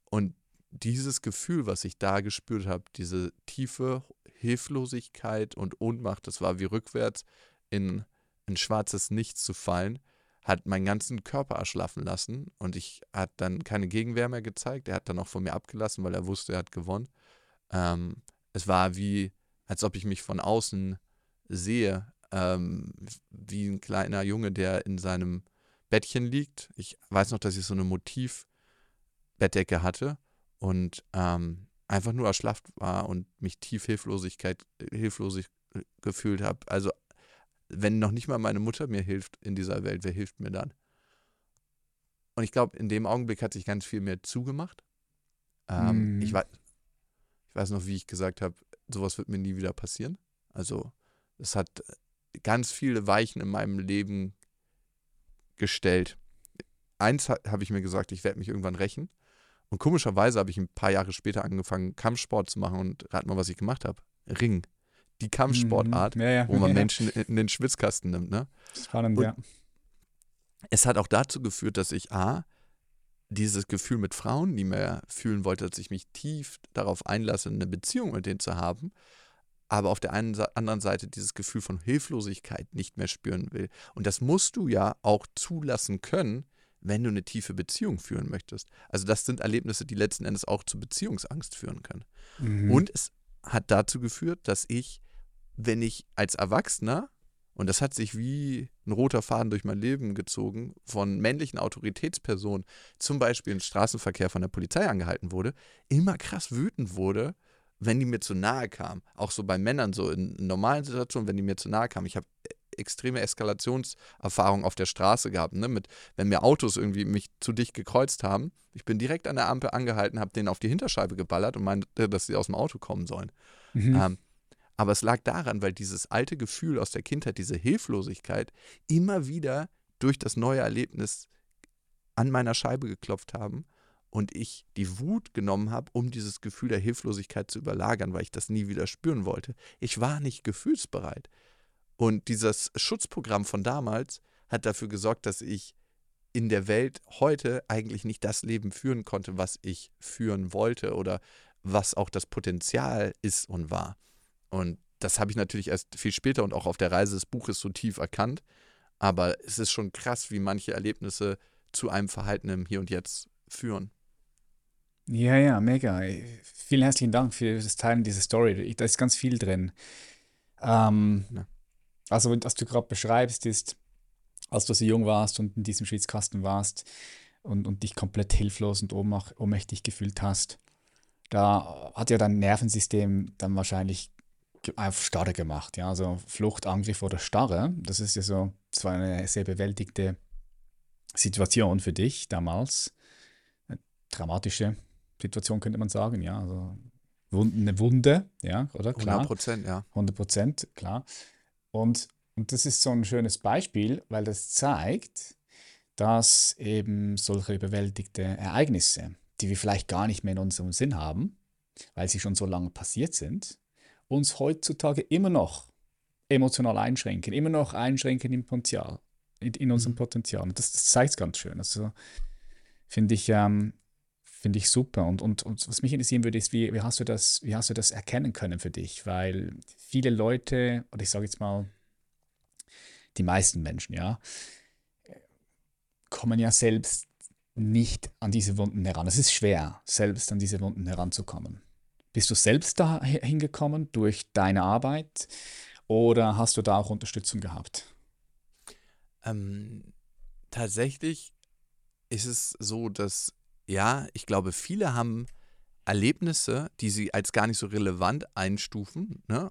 Und dieses Gefühl, was ich da gespürt habe, diese tiefe Hilflosigkeit und Ohnmacht, das war wie rückwärts in ein schwarzes Nichts zu fallen, hat meinen ganzen Körper erschlaffen lassen und ich hat dann keine Gegenwehr mehr gezeigt. Er hat dann auch von mir abgelassen, weil er wusste, er hat gewonnen. Ähm, es war wie, als ob ich mich von außen sehe, ähm, wie ein kleiner Junge, der in seinem Bettchen liegt. Ich weiß noch, dass ich so eine Motivbettdecke hatte und ähm, einfach nur erschlafft war und mich tief hilflosig gefühlt habe. Also wenn noch nicht mal meine Mutter mir hilft in dieser Welt, wer hilft mir dann? Und ich glaube, in dem Augenblick hat sich ganz viel mehr zugemacht. Ähm, mm. ich, weiß, ich weiß noch, wie ich gesagt habe, sowas wird mir nie wieder passieren. Also es hat ganz viele Weichen in meinem Leben gestellt. Eins habe ich mir gesagt, ich werde mich irgendwann rächen. Und komischerweise habe ich ein paar Jahre später angefangen, Kampfsport zu machen und rat mal, was ich gemacht habe. Ring. Die Kampfsportart, mhm. ja, ja. wo man. [laughs] Menschen in den Schwitzkasten nimmt. Ne? Spannend, und ja. Es hat auch dazu geführt, dass ich A, dieses Gefühl mit Frauen nie mehr fühlen wollte, dass ich mich tief darauf einlasse, eine Beziehung mit denen zu haben, aber auf der einen anderen Seite dieses Gefühl von Hilflosigkeit nicht mehr spüren will. Und das musst du ja auch zulassen können, wenn du eine tiefe Beziehung führen möchtest. Also das sind Erlebnisse, die letzten Endes auch zu Beziehungsangst führen können. Mhm. Und es hat dazu geführt, dass ich, wenn ich als Erwachsener, und das hat sich wie ein roter Faden durch mein Leben gezogen, von männlichen Autoritätspersonen, zum Beispiel im Straßenverkehr von der Polizei angehalten wurde, immer krass wütend wurde, wenn die mir zu nahe kamen. Auch so bei Männern, so in normalen Situationen, wenn die mir zu nahe kamen. Ich habe extreme Eskalationserfahrung auf der Straße gehabt, ne? Mit, wenn mir Autos irgendwie mich zu dicht gekreuzt haben. Ich bin direkt an der Ampel angehalten, habe denen auf die Hinterscheibe geballert und meinte, dass sie aus dem Auto kommen sollen. Mhm. Ähm, aber es lag daran, weil dieses alte Gefühl aus der Kindheit, diese Hilflosigkeit, immer wieder durch das neue Erlebnis an meiner Scheibe geklopft haben und ich die Wut genommen habe, um dieses Gefühl der Hilflosigkeit zu überlagern, weil ich das nie wieder spüren wollte. Ich war nicht gefühlsbereit. Und dieses Schutzprogramm von damals hat dafür gesorgt, dass ich in der Welt heute eigentlich nicht das Leben führen konnte, was ich führen wollte oder was auch das Potenzial ist und war. Und das habe ich natürlich erst viel später und auch auf der Reise des Buches so tief erkannt. Aber es ist schon krass, wie manche Erlebnisse zu einem Verhalten im Hier und Jetzt führen. Ja, ja, mega. Vielen herzlichen Dank für das Teilen dieser Story. Da ist ganz viel drin. Ähm, ja. Also, was du gerade beschreibst, ist, als du so jung warst und in diesem Schwitzkasten warst und, und dich komplett hilflos und ohnmächtig gefühlt hast, da hat ja dein Nervensystem dann wahrscheinlich auf Starre gemacht. Ja? Also Flucht, Angriff oder Starre, das ist ja so, das war eine sehr bewältigte Situation für dich damals. Eine dramatische Situation könnte man sagen, ja. Also eine Wunde, ja, oder? Klar. 100 Prozent, ja. 100 Prozent, klar. Und, und das ist so ein schönes Beispiel, weil das zeigt, dass eben solche überwältigte Ereignisse, die wir vielleicht gar nicht mehr in unserem Sinn haben, weil sie schon so lange passiert sind, uns heutzutage immer noch emotional einschränken, immer noch einschränken im Potenzial, in, in unserem mhm. Potenzial. Und das, das zeigt es ganz schön. Also finde ich, ähm, finde ich super. Und, und, und was mich interessieren würde, ist, wie, wie, hast du das, wie hast du das erkennen können für dich? Weil viele Leute, oder ich sage jetzt mal, die meisten Menschen, ja, kommen ja selbst nicht an diese Wunden heran. Es ist schwer, selbst an diese Wunden heranzukommen. Bist du selbst da hingekommen durch deine Arbeit oder hast du da auch Unterstützung gehabt? Ähm, tatsächlich ist es so, dass ja, ich glaube, viele haben Erlebnisse, die sie als gar nicht so relevant einstufen, ne?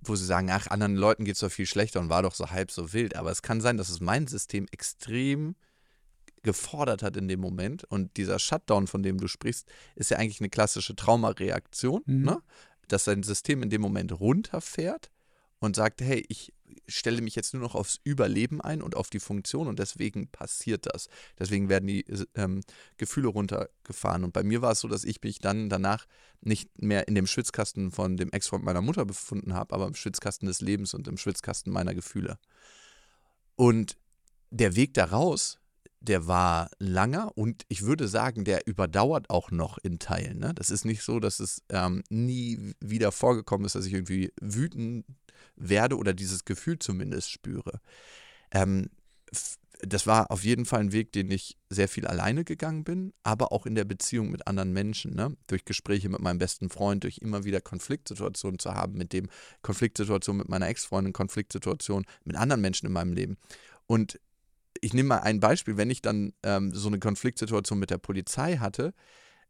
wo sie sagen, ach, anderen Leuten geht es doch viel schlechter und war doch so halb so wild. Aber es kann sein, dass es mein System extrem gefordert hat in dem Moment. Und dieser Shutdown, von dem du sprichst, ist ja eigentlich eine klassische Traumareaktion, mhm. ne? dass dein System in dem Moment runterfährt und sagt, hey, ich stelle mich jetzt nur noch aufs Überleben ein und auf die Funktion und deswegen passiert das. Deswegen werden die ähm, Gefühle runtergefahren. Und bei mir war es so, dass ich mich dann danach nicht mehr in dem Schwitzkasten von dem Ex-Freund meiner Mutter befunden habe, aber im Schwitzkasten des Lebens und im Schwitzkasten meiner Gefühle. Und der Weg daraus der war langer und ich würde sagen, der überdauert auch noch in Teilen. Ne? Das ist nicht so, dass es ähm, nie wieder vorgekommen ist, dass ich irgendwie wütend werde oder dieses Gefühl zumindest spüre. Ähm, das war auf jeden Fall ein Weg, den ich sehr viel alleine gegangen bin, aber auch in der Beziehung mit anderen Menschen, ne? durch Gespräche mit meinem besten Freund, durch immer wieder Konfliktsituationen zu haben, mit dem Konfliktsituation mit meiner Ex-Freundin, Konfliktsituation mit anderen Menschen in meinem Leben. Und ich nehme mal ein Beispiel, wenn ich dann ähm, so eine Konfliktsituation mit der Polizei hatte,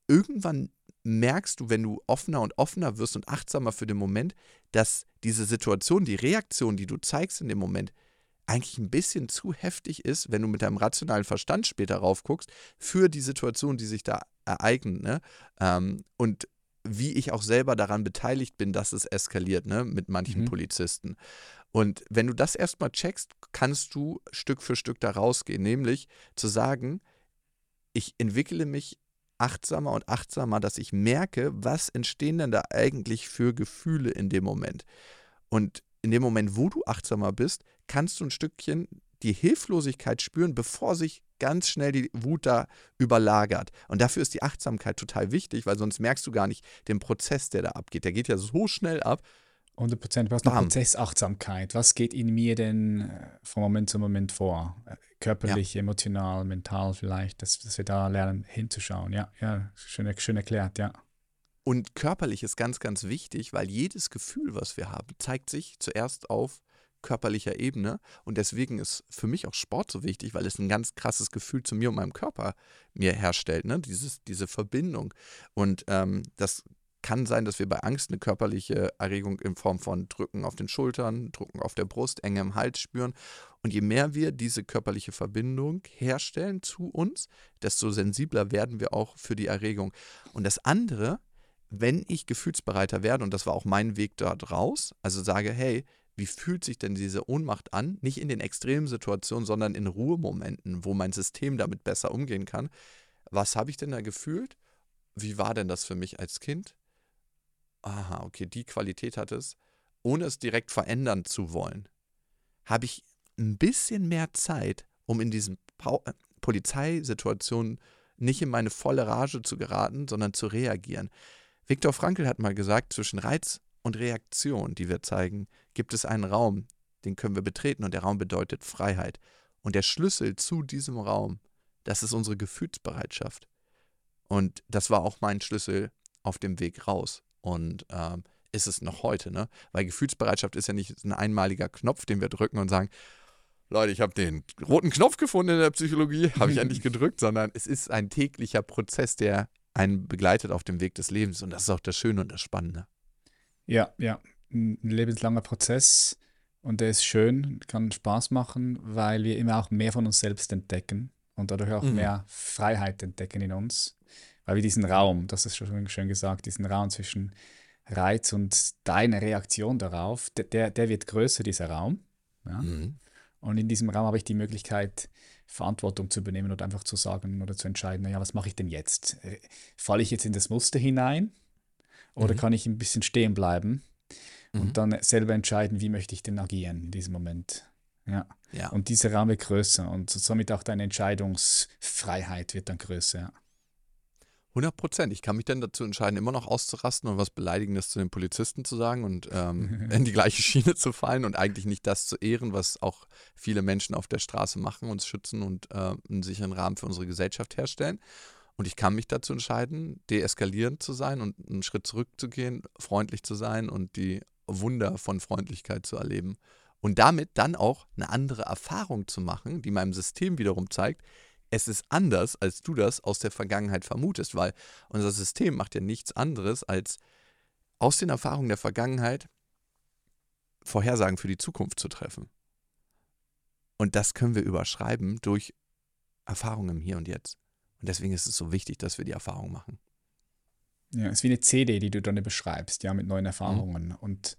irgendwann merkst du, wenn du offener und offener wirst und achtsamer für den Moment, dass diese Situation, die Reaktion, die du zeigst in dem Moment, eigentlich ein bisschen zu heftig ist, wenn du mit deinem rationalen Verstand später raufguckst, für die Situation, die sich da ereignet. Ne? Ähm, und wie ich auch selber daran beteiligt bin, dass es eskaliert, ne, mit manchen mhm. Polizisten. Und wenn du das erstmal checkst, kannst du Stück für Stück da rausgehen, nämlich zu sagen, ich entwickle mich achtsamer und achtsamer, dass ich merke, was entstehen denn da eigentlich für Gefühle in dem Moment. Und in dem Moment, wo du achtsamer bist, kannst du ein Stückchen die Hilflosigkeit spüren, bevor sich ganz schnell die Wut da überlagert. Und dafür ist die Achtsamkeit total wichtig, weil sonst merkst du gar nicht den Prozess, der da abgeht. Der geht ja so schnell ab. 100 Prozent. Du hast eine Prozessachtsamkeit. Was geht in mir denn äh, von Moment zu Moment vor? Äh, körperlich, ja. emotional, mental vielleicht, dass, dass wir da lernen hinzuschauen. Ja, ja, schön, schön erklärt, ja. Und körperlich ist ganz, ganz wichtig, weil jedes Gefühl, was wir haben, zeigt sich zuerst auf körperlicher Ebene. Und deswegen ist für mich auch Sport so wichtig, weil es ein ganz krasses Gefühl zu mir und meinem Körper mir herstellt, ne? Dieses, diese Verbindung. Und ähm, das kann sein, dass wir bei Angst eine körperliche Erregung in Form von Drücken auf den Schultern, Drücken auf der Brust, Enge im Hals spüren. Und je mehr wir diese körperliche Verbindung herstellen zu uns, desto sensibler werden wir auch für die Erregung. Und das andere, wenn ich gefühlsbereiter werde, und das war auch mein Weg dort raus, also sage, hey, wie fühlt sich denn diese Ohnmacht an? Nicht in den extremen Situationen, sondern in Ruhemomenten, wo mein System damit besser umgehen kann. Was habe ich denn da gefühlt? Wie war denn das für mich als Kind? Aha, okay, die Qualität hat es, ohne es direkt verändern zu wollen, habe ich ein bisschen mehr Zeit, um in diesen pa äh, Polizeisituationen nicht in meine volle Rage zu geraten, sondern zu reagieren. Viktor Frankl hat mal gesagt, zwischen Reiz und Reaktion, die wir zeigen, gibt es einen Raum, den können wir betreten und der Raum bedeutet Freiheit. Und der Schlüssel zu diesem Raum, das ist unsere Gefühlsbereitschaft. Und das war auch mein Schlüssel auf dem Weg raus. Und ähm, ist es noch heute, ne? Weil Gefühlsbereitschaft ist ja nicht ein einmaliger Knopf, den wir drücken und sagen, Leute, ich habe den roten Knopf gefunden in der Psychologie, habe ich endlich [laughs] gedrückt, sondern es ist ein täglicher Prozess, der einen begleitet auf dem Weg des Lebens. Und das ist auch das Schöne und das Spannende. Ja, ja. Ein lebenslanger Prozess und der ist schön, kann Spaß machen, weil wir immer auch mehr von uns selbst entdecken und dadurch auch mhm. mehr Freiheit entdecken in uns weil wir diesen Raum, das ist schon schön gesagt, diesen Raum zwischen Reiz und deine Reaktion darauf, der, der wird größer, dieser Raum. Ja? Mhm. Und in diesem Raum habe ich die Möglichkeit, Verantwortung zu übernehmen oder einfach zu sagen oder zu entscheiden, naja, was mache ich denn jetzt? Äh, falle ich jetzt in das Muster hinein oder mhm. kann ich ein bisschen stehen bleiben mhm. und dann selber entscheiden, wie möchte ich denn agieren in diesem Moment? Ja. ja. Und dieser Raum wird größer und somit auch deine Entscheidungsfreiheit wird dann größer. Ja. 100 Prozent. Ich kann mich dann dazu entscheiden, immer noch auszurasten und was Beleidigendes zu den Polizisten zu sagen und ähm, [laughs] in die gleiche Schiene zu fallen und eigentlich nicht das zu ehren, was auch viele Menschen auf der Straße machen, uns schützen und äh, einen sicheren Rahmen für unsere Gesellschaft herstellen. Und ich kann mich dazu entscheiden, deeskalierend zu sein und einen Schritt zurückzugehen, freundlich zu sein und die Wunder von Freundlichkeit zu erleben. Und damit dann auch eine andere Erfahrung zu machen, die meinem System wiederum zeigt, es ist anders, als du das aus der Vergangenheit vermutest, weil unser System macht ja nichts anderes, als aus den Erfahrungen der Vergangenheit Vorhersagen für die Zukunft zu treffen. Und das können wir überschreiben durch Erfahrungen im Hier und Jetzt. Und deswegen ist es so wichtig, dass wir die Erfahrung machen. Ja, es ist wie eine CD, die du dann beschreibst, ja, mit neuen Erfahrungen. Mhm. Und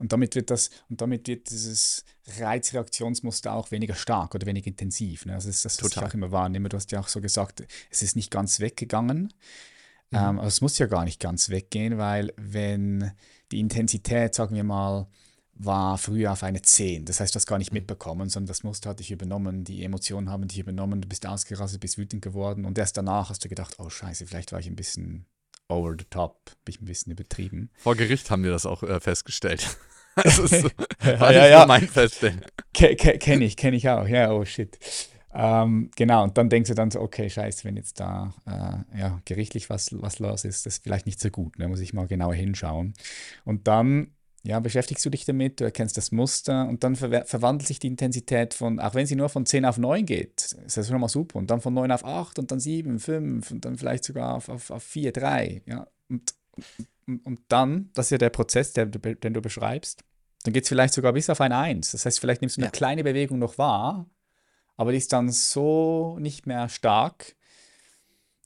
Und damit wird das, und damit wird dieses Reizreaktionsmuster auch weniger stark oder weniger intensiv. Ne? Also das ist das, was ich auch immer wahrnehme. Du hast ja auch so gesagt, es ist nicht ganz weggegangen. Mhm. Ähm, aber es muss ja gar nicht ganz weggehen, weil wenn die Intensität, sagen wir mal, war früher auf eine 10. Das heißt, du hast gar nicht mhm. mitbekommen, sondern das Muster hat dich übernommen, die Emotionen haben dich übernommen, du bist ausgerastet, bist wütend geworden und erst danach hast du gedacht, oh scheiße, vielleicht war ich ein bisschen over the top, bin ich ein bisschen übertrieben. Vor Gericht haben wir das auch äh, festgestellt. [laughs] das ist war ja, ja, mein Feststellen. Ke ke Kenne ich, kenne ich auch, ja, oh shit. Ähm, genau, und dann denkst du dann so, okay, scheiße, wenn jetzt da äh, ja, gerichtlich was, was los ist, das ist vielleicht nicht so gut, da ne? muss ich mal genauer hinschauen. Und dann ja, beschäftigst du dich damit, du erkennst das Muster und dann ver verwandelt sich die Intensität von, auch wenn sie nur von 10 auf 9 geht, ist das schon mal super. Und dann von 9 auf 8 und dann 7, 5 und dann vielleicht sogar auf, auf, auf 4, 3. Ja? Und, und, und dann, das ist ja der Prozess, der, den du beschreibst, dann geht es vielleicht sogar bis auf ein 1. Das heißt, vielleicht nimmst du eine ja. kleine Bewegung noch wahr, aber die ist dann so nicht mehr stark,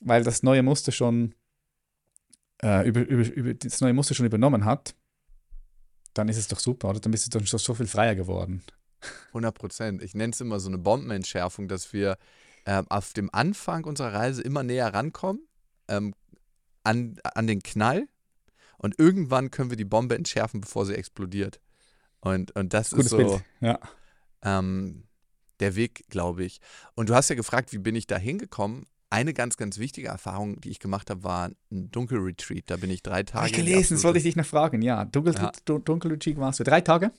weil das neue Muster schon äh, über, über, über, das neue Muster schon übernommen hat dann ist es doch super, oder? Dann bist du dann schon so viel freier geworden. 100 Prozent. Ich nenne es immer so eine Bombenentschärfung, dass wir äh, auf dem Anfang unserer Reise immer näher rankommen ähm, an, an den Knall und irgendwann können wir die Bombe entschärfen, bevor sie explodiert. Und, und das Gutes ist so Bild. Ja. Ähm, der Weg, glaube ich. Und du hast ja gefragt, wie bin ich da hingekommen? eine ganz, ganz wichtige Erfahrung, die ich gemacht habe, war ein Dunkelretreat. Da bin ich drei Tage. Hab ich gelesen, das wollte ich dich noch fragen. Ja, Dunkel, ja. Dunkelretreat warst du drei Tage?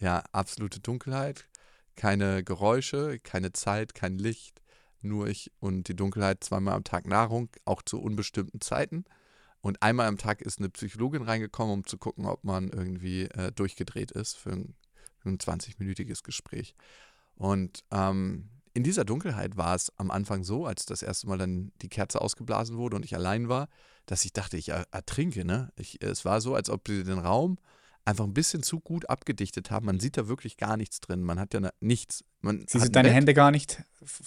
Ja, absolute Dunkelheit. Keine Geräusche, keine Zeit, kein Licht. Nur ich und die Dunkelheit zweimal am Tag Nahrung, auch zu unbestimmten Zeiten. Und einmal am Tag ist eine Psychologin reingekommen, um zu gucken, ob man irgendwie äh, durchgedreht ist für ein, ein 20-minütiges Gespräch. Und ähm, in dieser Dunkelheit war es am Anfang so, als das erste Mal dann die Kerze ausgeblasen wurde und ich allein war, dass ich dachte, ich ertrinke. Ne? Ich, es war so, als ob sie den Raum einfach ein bisschen zu gut abgedichtet haben. Man sieht da wirklich gar nichts drin. Man hat ja ne, nichts. Man siehst du deine Hände gar nicht?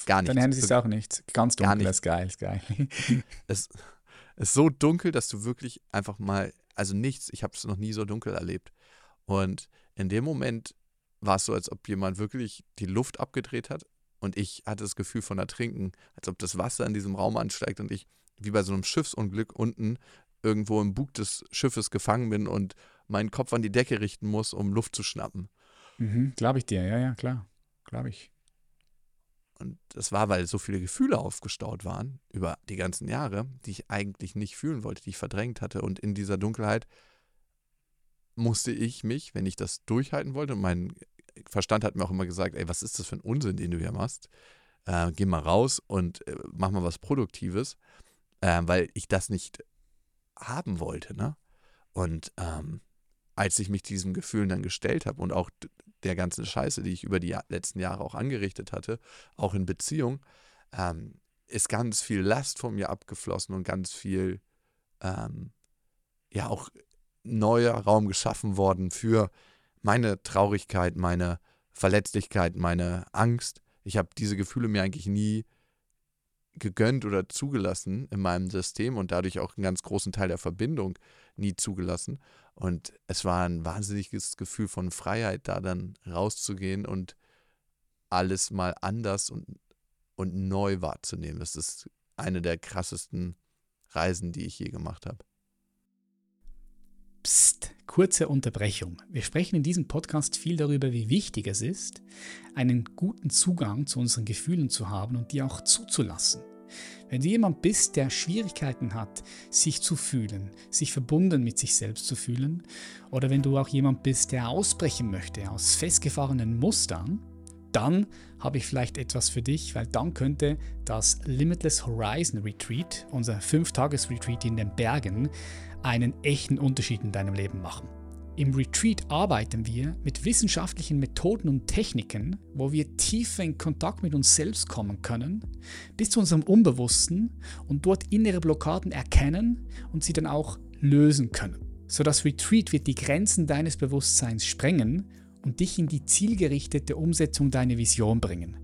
Gar nicht. Deine Hände siehst du auch nicht. Ganz dunkel, gar nicht. ist geil, ist geil. es ist so dunkel, dass du wirklich einfach mal, also nichts, ich habe es noch nie so dunkel erlebt. Und in dem Moment war es so, als ob jemand wirklich die Luft abgedreht hat und ich hatte das Gefühl von Ertrinken, als ob das Wasser in diesem Raum ansteigt und ich wie bei so einem Schiffsunglück unten irgendwo im Bug des Schiffes gefangen bin und meinen Kopf an die Decke richten muss, um Luft zu schnappen. Mhm, glaube ich dir, ja, ja, klar. Glaube ich. Und das war, weil so viele Gefühle aufgestaut waren über die ganzen Jahre, die ich eigentlich nicht fühlen wollte, die ich verdrängt hatte. Und in dieser Dunkelheit musste ich mich, wenn ich das durchhalten wollte, und mein Verstand hat mir auch immer gesagt, ey, was ist das für ein Unsinn, den du hier machst? Äh, geh mal raus und äh, mach mal was Produktives, äh, weil ich das nicht haben wollte, ne? Und ähm, als ich mich diesen Gefühlen dann gestellt habe und auch der ganzen Scheiße, die ich über die letzten Jahre auch angerichtet hatte, auch in Beziehung, ähm, ist ganz viel Last von mir abgeflossen und ganz viel, ähm, ja, auch neuer Raum geschaffen worden für meine Traurigkeit, meine Verletzlichkeit, meine Angst. Ich habe diese Gefühle mir eigentlich nie gegönnt oder zugelassen in meinem System und dadurch auch einen ganz großen Teil der Verbindung nie zugelassen. Und es war ein wahnsinniges Gefühl von Freiheit, da dann rauszugehen und alles mal anders und, und neu wahrzunehmen. Das ist eine der krassesten Reisen, die ich je gemacht habe. Psst, kurze Unterbrechung. Wir sprechen in diesem Podcast viel darüber, wie wichtig es ist, einen guten Zugang zu unseren Gefühlen zu haben und die auch zuzulassen. Wenn du jemand bist, der Schwierigkeiten hat, sich zu fühlen, sich verbunden mit sich selbst zu fühlen, oder wenn du auch jemand bist, der ausbrechen möchte aus festgefahrenen Mustern, dann habe ich vielleicht etwas für dich, weil dann könnte das Limitless Horizon Retreat, unser 5-Tages-Retreat in den Bergen, einen echten Unterschied in deinem Leben machen. Im Retreat arbeiten wir mit wissenschaftlichen Methoden und Techniken, wo wir tiefer in Kontakt mit uns selbst kommen können, bis zu unserem Unbewussten und dort innere Blockaden erkennen und sie dann auch lösen können. So das Retreat wird die Grenzen deines Bewusstseins sprengen und dich in die zielgerichtete Umsetzung deiner Vision bringen.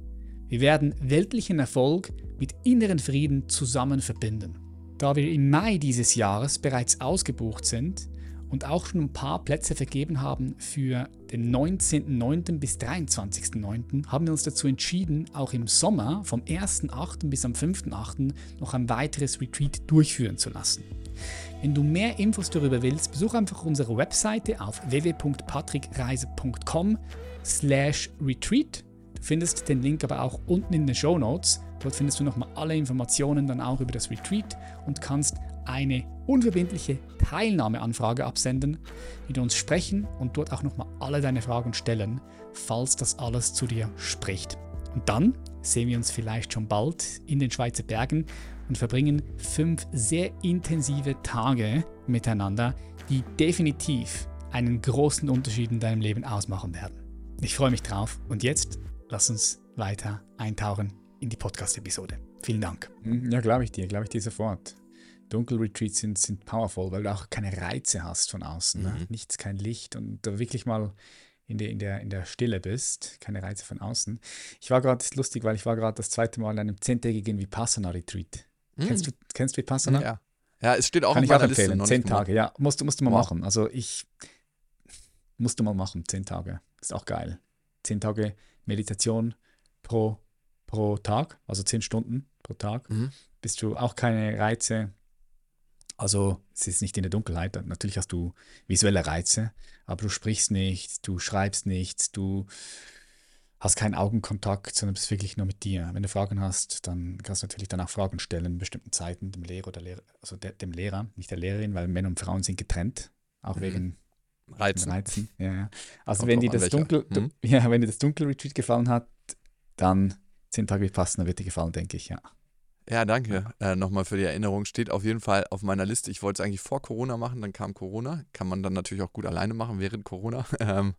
Wir werden weltlichen Erfolg mit inneren Frieden zusammen verbinden. Da wir im Mai dieses Jahres bereits ausgebucht sind und auch schon ein paar Plätze vergeben haben für den 19.09. bis 23.09., haben wir uns dazu entschieden, auch im Sommer vom 1.08. bis am 5.08. noch ein weiteres Retreat durchführen zu lassen. Wenn du mehr Infos darüber willst, besuch einfach unsere Webseite auf www.patrickreise.com slash retreat. Du findest den Link aber auch unten in den Show Notes. Dort findest du nochmal alle Informationen dann auch über das Retreat und kannst eine unverbindliche Teilnahmeanfrage absenden, mit uns sprechen und dort auch nochmal alle deine Fragen stellen, falls das alles zu dir spricht. Und dann sehen wir uns vielleicht schon bald in den Schweizer Bergen und verbringen fünf sehr intensive Tage miteinander, die definitiv einen großen Unterschied in deinem Leben ausmachen werden. Ich freue mich drauf und jetzt lass uns weiter eintauchen in die Podcast-Episode. Vielen Dank. Hm, ja, glaube ich dir, glaube ich dir sofort. Dunkelretreats sind, sind powerful, weil du auch keine Reize hast von außen. Ne? Mhm. Ne? Nichts, kein Licht und du wirklich mal in der, in der, in der Stille bist, keine Reize von außen. Ich war gerade, ist lustig, weil ich war gerade das zweite Mal in einem zehntägigen Vipassana-Retreat. Mhm. Kennst du kennst Vipassana? Ja. Ja, es steht auch Kann ich auch empfehlen. Liste, Zehn Tage, ja. Musst, musst du mal wow. machen. Also ich musste mal machen, zehn Tage. Ist auch geil. Zehn Tage Meditation pro, pro Tag, also zehn Stunden pro Tag. Mhm. Bist du auch keine Reize, also es ist nicht in der Dunkelheit, natürlich hast du visuelle Reize, aber du sprichst nicht, du schreibst nichts, du hast keinen Augenkontakt, sondern bist wirklich nur mit dir. Wenn du Fragen hast, dann kannst du natürlich danach Fragen stellen in bestimmten Zeiten dem Lehrer oder Lehrer, also de, dem Lehrer, nicht der Lehrerin, weil Männer und Frauen sind getrennt, auch mhm. wegen Reizen. Reizen. Ja, ja. Also wenn dir das Dunkel, mhm. [laughs] ja, wenn dir das Dunkelretreat gefallen hat, dann zehn Tage passen, dann wird dir gefallen, denke ich, ja. Ja, danke äh, nochmal für die Erinnerung. Steht auf jeden Fall auf meiner Liste. Ich wollte es eigentlich vor Corona machen, dann kam Corona. Kann man dann natürlich auch gut alleine machen während Corona. [laughs] ähm,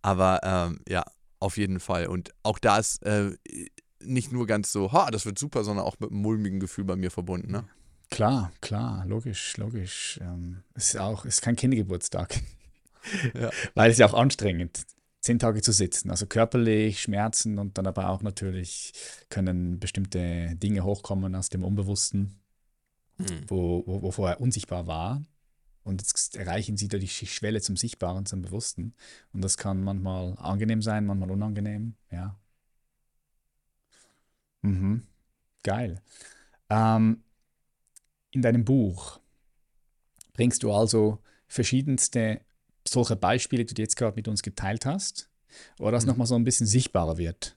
aber ähm, ja, auf jeden Fall. Und auch da ist äh, nicht nur ganz so, ha, das wird super, sondern auch mit einem mulmigen Gefühl bei mir verbunden. Ne? Klar, klar, logisch, logisch. Ähm, ist auch, ist kein Kindergeburtstag. ja. [laughs] Weil es ja auch anstrengend zehn Tage zu sitzen. Also körperlich, Schmerzen und dann aber auch natürlich können bestimmte Dinge hochkommen aus dem Unbewussten, mhm. wo, wo, wo vorher unsichtbar war. Und jetzt erreichen sie da die Schwelle zum Sichtbaren, zum Bewussten. Und das kann manchmal angenehm sein, manchmal unangenehm. Ja. Mhm. Geil. Ähm, in deinem Buch bringst du also verschiedenste solche Beispiele, die du jetzt gerade mit uns geteilt hast, oder das mhm. nochmal so ein bisschen sichtbarer wird,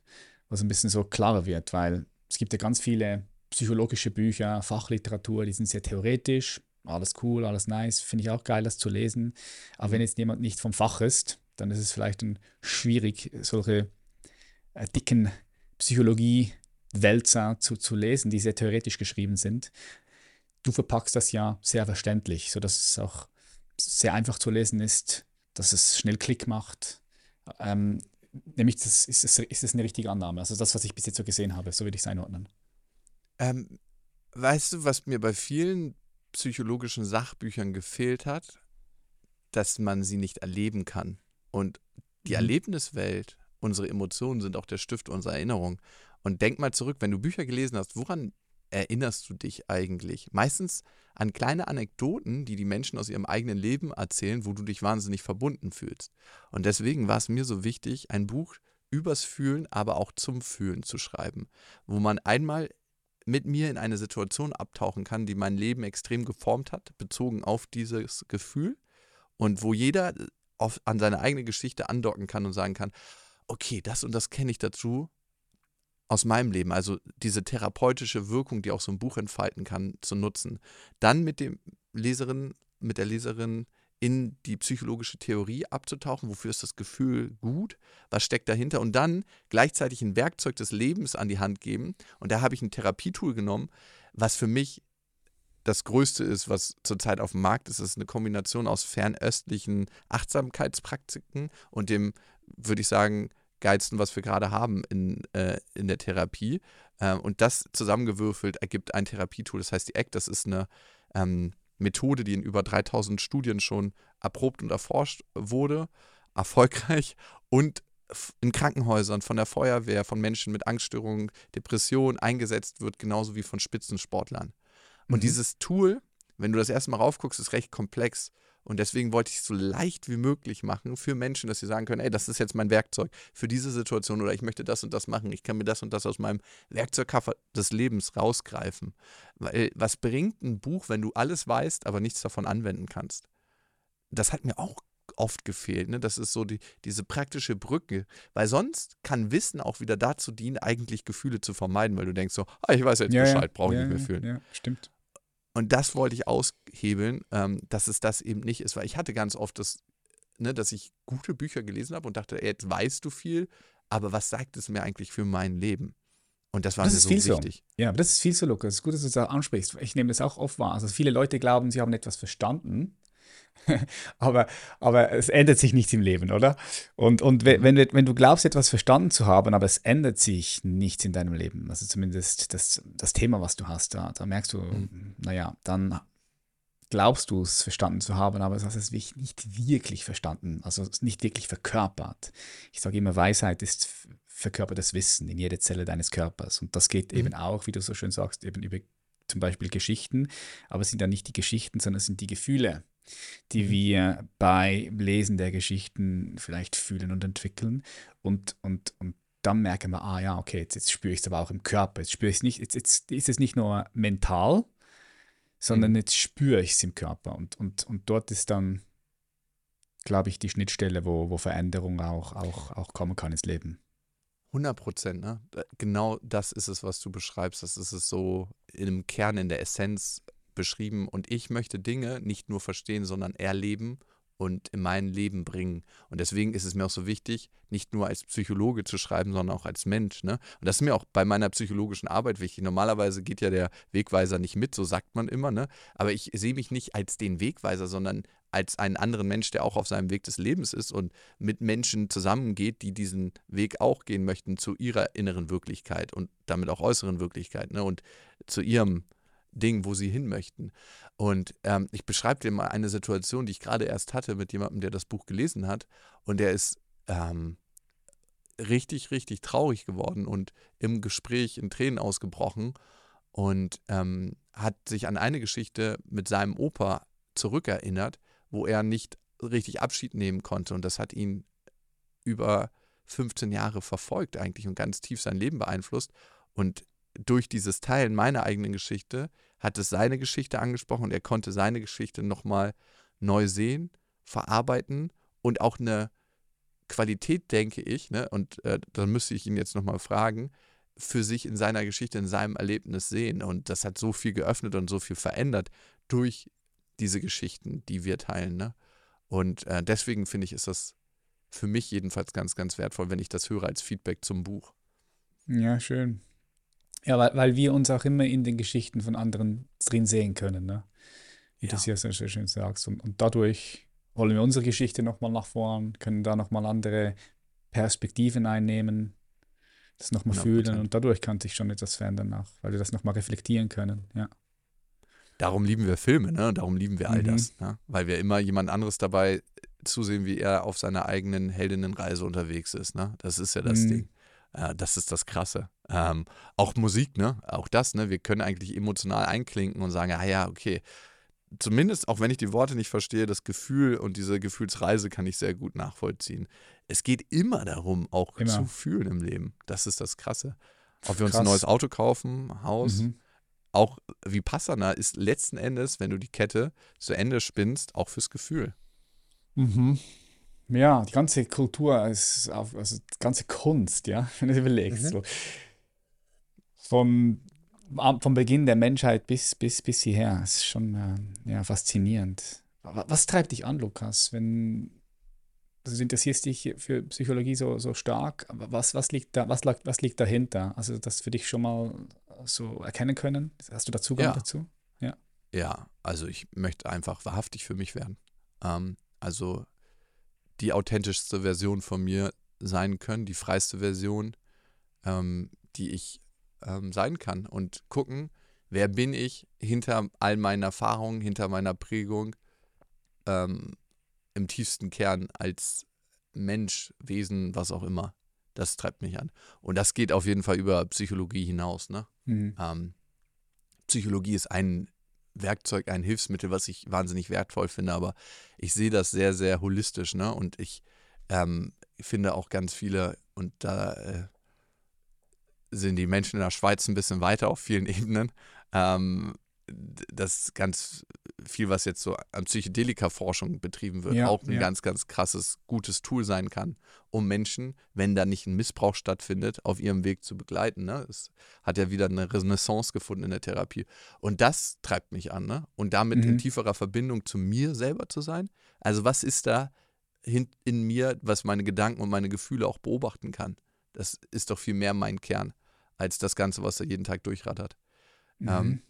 was ein bisschen so klarer wird, weil es gibt ja ganz viele psychologische Bücher, Fachliteratur, die sind sehr theoretisch, alles cool, alles nice, finde ich auch geil, das zu lesen. Aber mhm. wenn jetzt jemand nicht vom Fach ist, dann ist es vielleicht ein schwierig, solche äh, dicken Psychologie-Wälzer zu, zu lesen, die sehr theoretisch geschrieben sind. Du verpackst das ja sehr verständlich, sodass es auch sehr einfach zu lesen ist, dass es schnell Klick macht. Ähm, nämlich, das ist, ist, ist das eine richtige Annahme? Also das, was ich bis jetzt so gesehen habe, so würde ich es einordnen. Ähm, weißt du, was mir bei vielen psychologischen Sachbüchern gefehlt hat? Dass man sie nicht erleben kann. Und die mhm. Erlebniswelt, unsere Emotionen sind auch der Stift unserer Erinnerung. Und denk mal zurück, wenn du Bücher gelesen hast, woran erinnerst du dich eigentlich? Meistens an kleine Anekdoten, die die Menschen aus ihrem eigenen Leben erzählen, wo du dich wahnsinnig verbunden fühlst. Und deswegen war es mir so wichtig, ein Buch übers Fühlen, aber auch zum Fühlen zu schreiben, wo man einmal mit mir in eine Situation abtauchen kann, die mein Leben extrem geformt hat, bezogen auf dieses Gefühl und wo jeder auf, an seine eigene Geschichte andocken kann und sagen kann, okay, das und das kenne ich dazu, aus meinem Leben, also diese therapeutische Wirkung, die auch so ein Buch entfalten kann, zu nutzen. Dann mit dem Leserin, mit der Leserin in die psychologische Theorie abzutauchen, wofür ist das Gefühl gut, was steckt dahinter und dann gleichzeitig ein Werkzeug des Lebens an die Hand geben. Und da habe ich ein Therapietool genommen, was für mich das Größte ist, was zurzeit auf dem Markt ist. Es ist eine Kombination aus fernöstlichen Achtsamkeitspraktiken und dem, würde ich sagen, geilsten, was wir gerade haben in, äh, in der Therapie. Äh, und das zusammengewürfelt ergibt ein Therapietool, das heißt die ACT. Das ist eine ähm, Methode, die in über 3000 Studien schon erprobt und erforscht wurde, erfolgreich und in Krankenhäusern von der Feuerwehr, von Menschen mit Angststörungen, Depressionen eingesetzt wird, genauso wie von Spitzensportlern. Und mhm. dieses Tool, wenn du das erste Mal raufguckst, ist recht komplex Und deswegen wollte ich es so leicht wie möglich machen für Menschen, dass sie sagen können, ey, das ist jetzt mein Werkzeug für diese Situation oder ich möchte das und das machen. Ich kann mir das und das aus meinem Werkzeugkoffer des Lebens rausgreifen. Weil was bringt ein Buch, wenn du alles weißt, aber nichts davon anwenden kannst? Das hat mir auch oft gefehlt. Ne? Das ist so die, diese praktische Brücke. Weil sonst kann Wissen auch wieder dazu dienen, eigentlich Gefühle zu vermeiden, weil du denkst so, ah, ich weiß jetzt ja, Bescheid, brauche ich ja, nicht mehr fühlen. Ja, stimmt. Und das wollte ich aushebeln, ähm, dass es das eben nicht ist, weil ich hatte ganz oft das, ne, dass ich gute Bücher gelesen habe und dachte, ey, jetzt weißt du viel, aber was sagt es mir eigentlich für mein Leben? Und das war das mir so wichtig. So. Ja, aber das ist viel so, Lukas. Es ist gut, dass du das ansprichst. Ich nehme das auch oft wahr. Also viele Leute glauben, sie haben etwas verstanden [laughs] aber, aber es ändert sich nichts im Leben, oder? Und, und wenn, wenn, wenn du glaubst, etwas verstanden zu haben, aber es ändert sich nichts in deinem Leben, also zumindest das, das Thema, was du hast, da, da merkst du, mhm. naja, dann glaubst du es verstanden zu haben, aber du hast es nicht wirklich verstanden, also nicht wirklich verkörpert. Ich sage immer, Weisheit ist verkörpertes Wissen in jeder Zelle deines Körpers. Und das geht mhm. eben auch, wie du so schön sagst, eben über zum Beispiel Geschichten, aber es sind ja nicht die Geschichten, sondern es sind die Gefühle, die mhm. wir bei Lesen der Geschichten vielleicht fühlen und entwickeln. Und, und, und dann merken wir, ah ja, okay, jetzt, jetzt spüre ich es aber auch im Körper. Jetzt spüre ich es nicht, jetzt, jetzt ist es nicht nur mental, sondern mhm. jetzt spüre ich es im Körper. Und, und, und dort ist dann, glaube ich, die Schnittstelle, wo, wo Veränderung auch, auch, auch kommen kann ins Leben. 100 Prozent, ne? Genau das ist es, was du beschreibst. Das ist es so im Kern, in der Essenz beschrieben und ich möchte Dinge nicht nur verstehen, sondern erleben und in mein Leben bringen. Und deswegen ist es mir auch so wichtig, nicht nur als Psychologe zu schreiben, sondern auch als Mensch. Ne? Und das ist mir auch bei meiner psychologischen Arbeit wichtig. Normalerweise geht ja der Wegweiser nicht mit, so sagt man immer. Ne? Aber ich sehe mich nicht als den Wegweiser, sondern als einen anderen Mensch, der auch auf seinem Weg des Lebens ist und mit Menschen zusammengeht, die diesen Weg auch gehen möchten zu ihrer inneren Wirklichkeit und damit auch äußeren Wirklichkeit ne? und zu ihrem Ding, wo sie hin möchten. Und ähm, ich beschreibe dir mal eine Situation, die ich gerade erst hatte mit jemandem, der das Buch gelesen hat. Und der ist ähm, richtig, richtig traurig geworden und im Gespräch in Tränen ausgebrochen und ähm, hat sich an eine Geschichte mit seinem Opa zurückerinnert, wo er nicht richtig Abschied nehmen konnte. Und das hat ihn über 15 Jahre verfolgt eigentlich und ganz tief sein Leben beeinflusst. Und durch dieses Teilen meiner eigenen Geschichte hat es seine Geschichte angesprochen und er konnte seine Geschichte nochmal neu sehen, verarbeiten und auch eine Qualität, denke ich, ne, und äh, dann müsste ich ihn jetzt nochmal fragen, für sich in seiner Geschichte, in seinem Erlebnis sehen. Und das hat so viel geöffnet und so viel verändert durch diese Geschichten, die wir teilen. Ne? Und äh, deswegen finde ich, ist das für mich jedenfalls ganz, ganz wertvoll, wenn ich das höre als Feedback zum Buch. Ja, schön. Ja, weil, weil wir uns auch immer in den Geschichten von anderen drin sehen können, ne? Wie ja. du es ja so schön sagst. Und, und dadurch wollen wir unsere Geschichte nochmal nach vorn, können da nochmal andere Perspektiven einnehmen, das nochmal fühlen und dadurch kann sich schon etwas verändern, auch, weil wir das nochmal reflektieren können, ja. Darum lieben wir Filme, ne? Darum lieben wir all mhm. das, ne? Weil wir immer jemand anderes dabei zusehen, wie er auf seiner eigenen Heldinnenreise unterwegs ist, ne? Das ist ja das mhm. Ding. Äh, das ist das Krasse. Ähm, auch Musik, ne? Auch das, ne? Wir können eigentlich emotional einklinken und sagen, ah ja, okay. Zumindest, auch wenn ich die Worte nicht verstehe, das Gefühl und diese Gefühlsreise kann ich sehr gut nachvollziehen. Es geht immer darum, auch immer. zu fühlen im Leben. Das ist das Krasse. Ob wir uns Krass. ein neues Auto kaufen, Haus, mhm. auch wie Passana ist letzten Endes, wenn du die Kette zu Ende spinnst, auch fürs Gefühl. Mhm. Ja, die ganze Kultur, ist auf, also die ganze Kunst, ja, [laughs] wenn du überlegst. Mhm. So. Vom, vom Beginn der Menschheit bis, bis, bis hierher. ist schon äh, ja, faszinierend. Was treibt dich an, Lukas, wenn also du interessierst dich für Psychologie so, so stark, aber was, was, liegt da, was, was liegt dahinter? Also das für dich schon mal so erkennen können? Hast du da Zugang ja. dazu? Ja. Ja, also ich möchte einfach wahrhaftig für mich werden. Ähm, also die authentischste Version von mir sein können, die freiste Version, ähm, die ich ähm, sein kann und gucken, wer bin ich hinter all meinen Erfahrungen, hinter meiner Prägung ähm, im tiefsten Kern als Mensch, Wesen, was auch immer. Das treibt mich an. Und das geht auf jeden Fall über Psychologie hinaus. Ne? Mhm. Ähm, Psychologie ist ein Werkzeug, ein Hilfsmittel, was ich wahnsinnig wertvoll finde, aber ich sehe das sehr, sehr holistisch, ne? Und ich ähm, finde auch ganz viele, und da äh, sind die Menschen in der Schweiz ein bisschen weiter auf vielen [laughs] Ebenen, ähm, dass ganz viel, was jetzt so an Psychedelika-Forschung betrieben wird, ja, auch ein ja. ganz, ganz krasses, gutes Tool sein kann, um Menschen, wenn da nicht ein Missbrauch stattfindet, auf ihrem Weg zu begleiten. Ne? Es hat ja wieder eine Renaissance gefunden in der Therapie. Und das treibt mich an. Ne? Und damit mhm. in tieferer Verbindung zu mir selber zu sein. Also was ist da in mir, was meine Gedanken und meine Gefühle auch beobachten kann? Das ist doch viel mehr mein Kern, als das Ganze, was er jeden Tag durchrattert. Mhm. Ähm,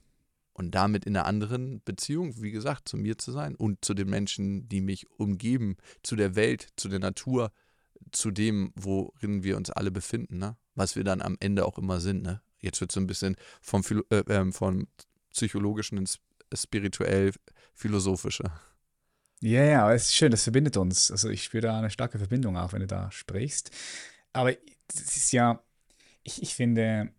und damit in einer anderen Beziehung, wie gesagt, zu mir zu sein und zu den Menschen, die mich umgeben, zu der Welt, zu der Natur, zu dem, worin wir uns alle befinden, ne? was wir dann am Ende auch immer sind. Ne? Jetzt wird so ein bisschen vom, äh, äh, vom psychologischen ins spirituell philosophische. Ja, ja, es ist schön, das verbindet uns. Also ich spüre da eine starke Verbindung auch, wenn du da sprichst. Aber es ist ja, ich, ich finde,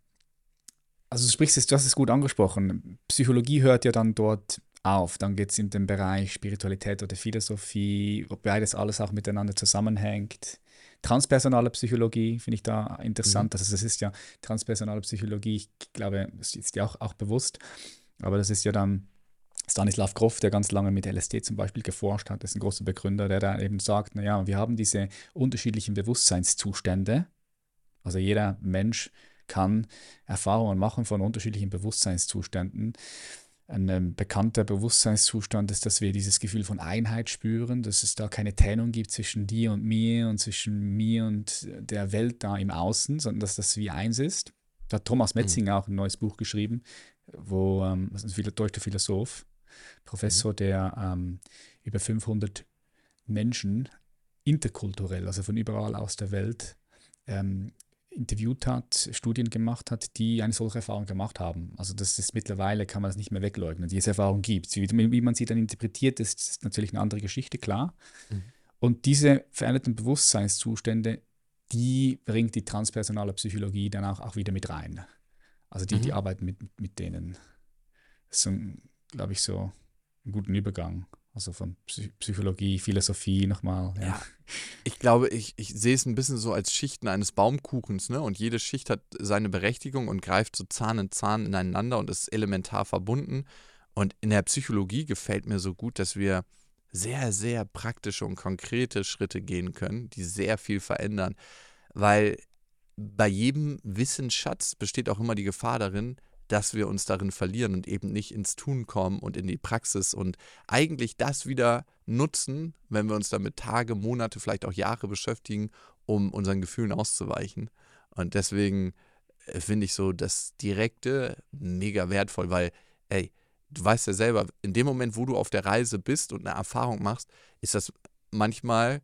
also du sprichst es, du hast es gut angesprochen. Psychologie hört ja dann dort auf. Dann geht es in den Bereich Spiritualität oder Philosophie, wo beides alles auch miteinander zusammenhängt. Transpersonale Psychologie finde ich da interessant. Mhm. Also das ist ja transpersonale Psychologie, ich glaube, das ist ja auch, auch bewusst. Aber das ist ja dann Stanislav Grof, der ganz lange mit LSD zum Beispiel geforscht hat, ist ein großer Begründer, der da eben sagt, naja, wir haben diese unterschiedlichen Bewusstseinszustände. Also jeder Mensch kann Erfahrungen machen von unterschiedlichen Bewusstseinszuständen. Ein ähm, bekannter Bewusstseinszustand ist, dass wir dieses Gefühl von Einheit spüren, dass es da keine Trennung gibt zwischen dir und mir und zwischen mir und der Welt da im Außen, sondern dass das wie eins ist. Da hat Thomas Metzinger mhm. auch ein neues Buch geschrieben, wo ähm, das ist ein deutscher Philosoph, Professor, mhm. der ähm, über 500 Menschen interkulturell, also von überall aus der Welt, ähm, interviewt hat, Studien gemacht hat, die eine solche Erfahrung gemacht haben. Also das ist mittlerweile, kann man es nicht mehr wegleugnen. Diese Erfahrung gibt es. Wie, wie, man sie dann interpretiert, ist, ist natürlich eine andere Geschichte, klar. Mhm. Und diese veränderten Bewusstseinszustände, die bringt die transpersonale Psychologie dann auch, auch wieder mit rein. Also die, mhm. die arbeiten mit, mit denen. Das ist, glaube ich, so ein guter Übergang. Also von Psychologie, Philosophie nochmal. Ja. ja. Ich glaube, ich, ich sehe es ein bisschen so als Schichten eines Baumkuchens, ne? Und jede Schicht hat seine Berechtigung und greift so Zahn in Zahn ineinander und ist elementar verbunden. Und in der Psychologie gefällt mir so gut, dass wir sehr, sehr praktische und konkrete Schritte gehen können, die sehr viel verändern. Weil bei jedem Wissensschatz besteht auch immer die Gefahr darin, dass wir uns darin verlieren und eben nicht ins Tun kommen und in die Praxis und eigentlich das wieder nutzen, wenn wir uns damit Tage, Monate, vielleicht auch Jahre beschäftigen, um unseren Gefühlen auszuweichen. Und deswegen äh, finde ich so das Direkte mega wertvoll, weil, ey, du weißt ja selber, in dem Moment, wo du auf der Reise bist und eine Erfahrung machst, ist das manchmal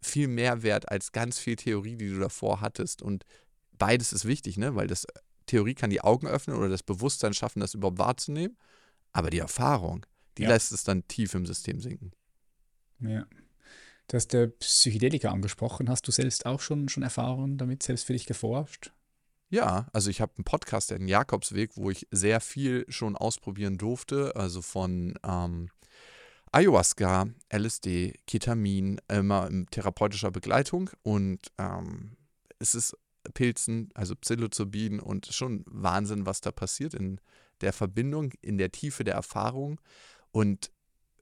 viel mehr wert als ganz viel Theorie, die du davor hattest. Und beides ist wichtig, ne? weil das Theorie kann die Augen öffnen oder das Bewusstsein schaffen, das überhaupt wahrzunehmen. Aber die Erfahrung, die ja. lässt es dann tief im System sinken. Ja. Du hast der Psychedelika angesprochen. Hast du selbst auch schon, schon Erfahrungen damit, selbst für dich geforscht? Ja, also ich habe einen Podcast, den Jakobsweg, wo ich sehr viel schon ausprobieren durfte. Also von ähm, Ayahuasca, LSD, Ketamin, immer in therapeutischer Begleitung. Und ähm, es ist Pilzen, also Psilocybin und schon Wahnsinn, was da passiert in der Verbindung, in der Tiefe der Erfahrung. Und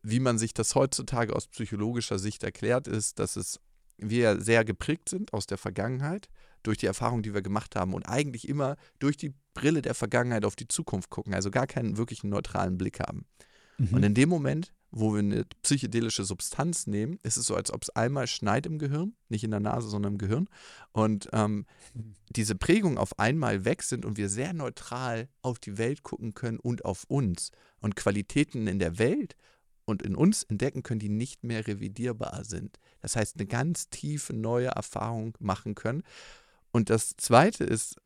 wie man sich das heutzutage aus psychologischer Sicht erklärt, ist, dass es wir sehr geprägt sind aus der Vergangenheit, durch die Erfahrung, die wir gemacht haben und eigentlich immer durch die Brille der Vergangenheit auf die Zukunft gucken, also gar keinen wirklichen neutralen Blick haben. Mhm. Und in dem Moment, wo wir eine psychedelische Substanz nehmen, ist es so, als ob es einmal schneit im Gehirn, nicht in der Nase, sondern im Gehirn. Und ähm, diese Prägungen auf einmal weg sind und wir sehr neutral auf die Welt gucken können und auf uns und Qualitäten in der Welt und in uns entdecken können, die nicht mehr revidierbar sind. Das heißt, eine ganz tiefe neue Erfahrung machen können. Und das Zweite ist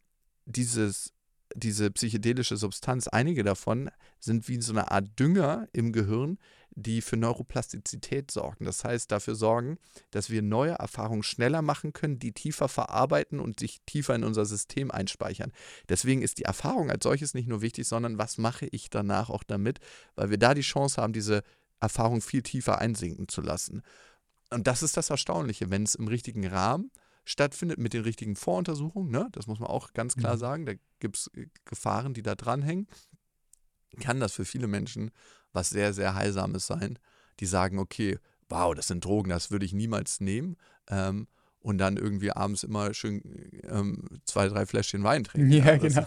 dieses diese psychedelische Substanz, einige davon sind wie so eine Art Dünger im Gehirn, die für Neuroplastizität sorgen. Das heißt, dafür sorgen, dass wir neue Erfahrungen schneller machen können, die tiefer verarbeiten und sich tiefer in unser System einspeichern. Deswegen ist die Erfahrung als solches nicht nur wichtig, sondern was mache ich danach auch damit, weil wir da die Chance haben, diese Erfahrung viel tiefer einsinken zu lassen. Und das ist das Erstaunliche, wenn es im richtigen Rahmen stattfindet mit den richtigen Voruntersuchungen, ne? das muss man auch ganz klar mhm. sagen, da gibt es äh, Gefahren, die da dranhängen, kann das für viele Menschen was sehr, sehr Heilsames sein, die sagen, okay, wow, das sind Drogen, das würde ich niemals nehmen. Ähm, und dann irgendwie abends immer schön ähm, zwei, drei Fläschchen Wein trinken. Ja, ja das, genau.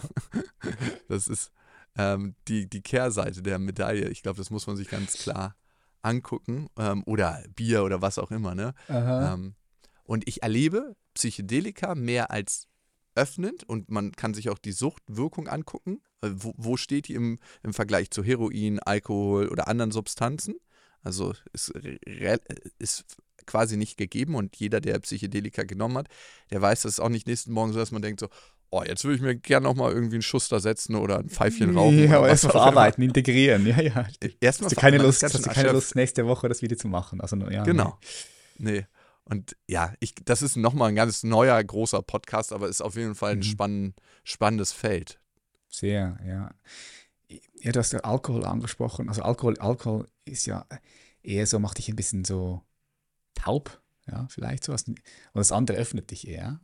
[laughs] das ist ähm, die, die Kehrseite der Medaille. Ich glaube, das muss man sich ganz klar angucken. Ähm, oder Bier oder was auch immer. Ne? Ähm, und ich erlebe Psychedelika mehr als öffnend und man kann sich auch die Suchtwirkung angucken. Äh, wo, wo steht die im, im Vergleich zu Heroin, Alkohol oder anderen Substanzen? Also ist, ist quasi nicht gegeben und jeder, der Psychedelika genommen hat, der weiß, dass es auch nicht nächsten Morgen so, dass man denkt so, oh, jetzt würde ich mir gerne nochmal irgendwie einen Schuster setzen oder ein Pfeifchen rauchen. Ja, aber erstmal verarbeiten, integrieren, ja, ja. Erstmal hast du keine Lust, hast du keine Lust, nächste Woche das wieder zu machen. Also, ja, genau. Nee. nee. Und ja, ich, das ist nochmal ein ganz neuer, großer Podcast, aber ist auf jeden Fall ein mhm. spann, spannendes Feld. Sehr, ja. Ja, du hast ja Alkohol angesprochen. Also Alkohol, Alkohol ist ja eher so, macht dich ein bisschen so taub, ja, vielleicht so. Und das andere öffnet dich eher.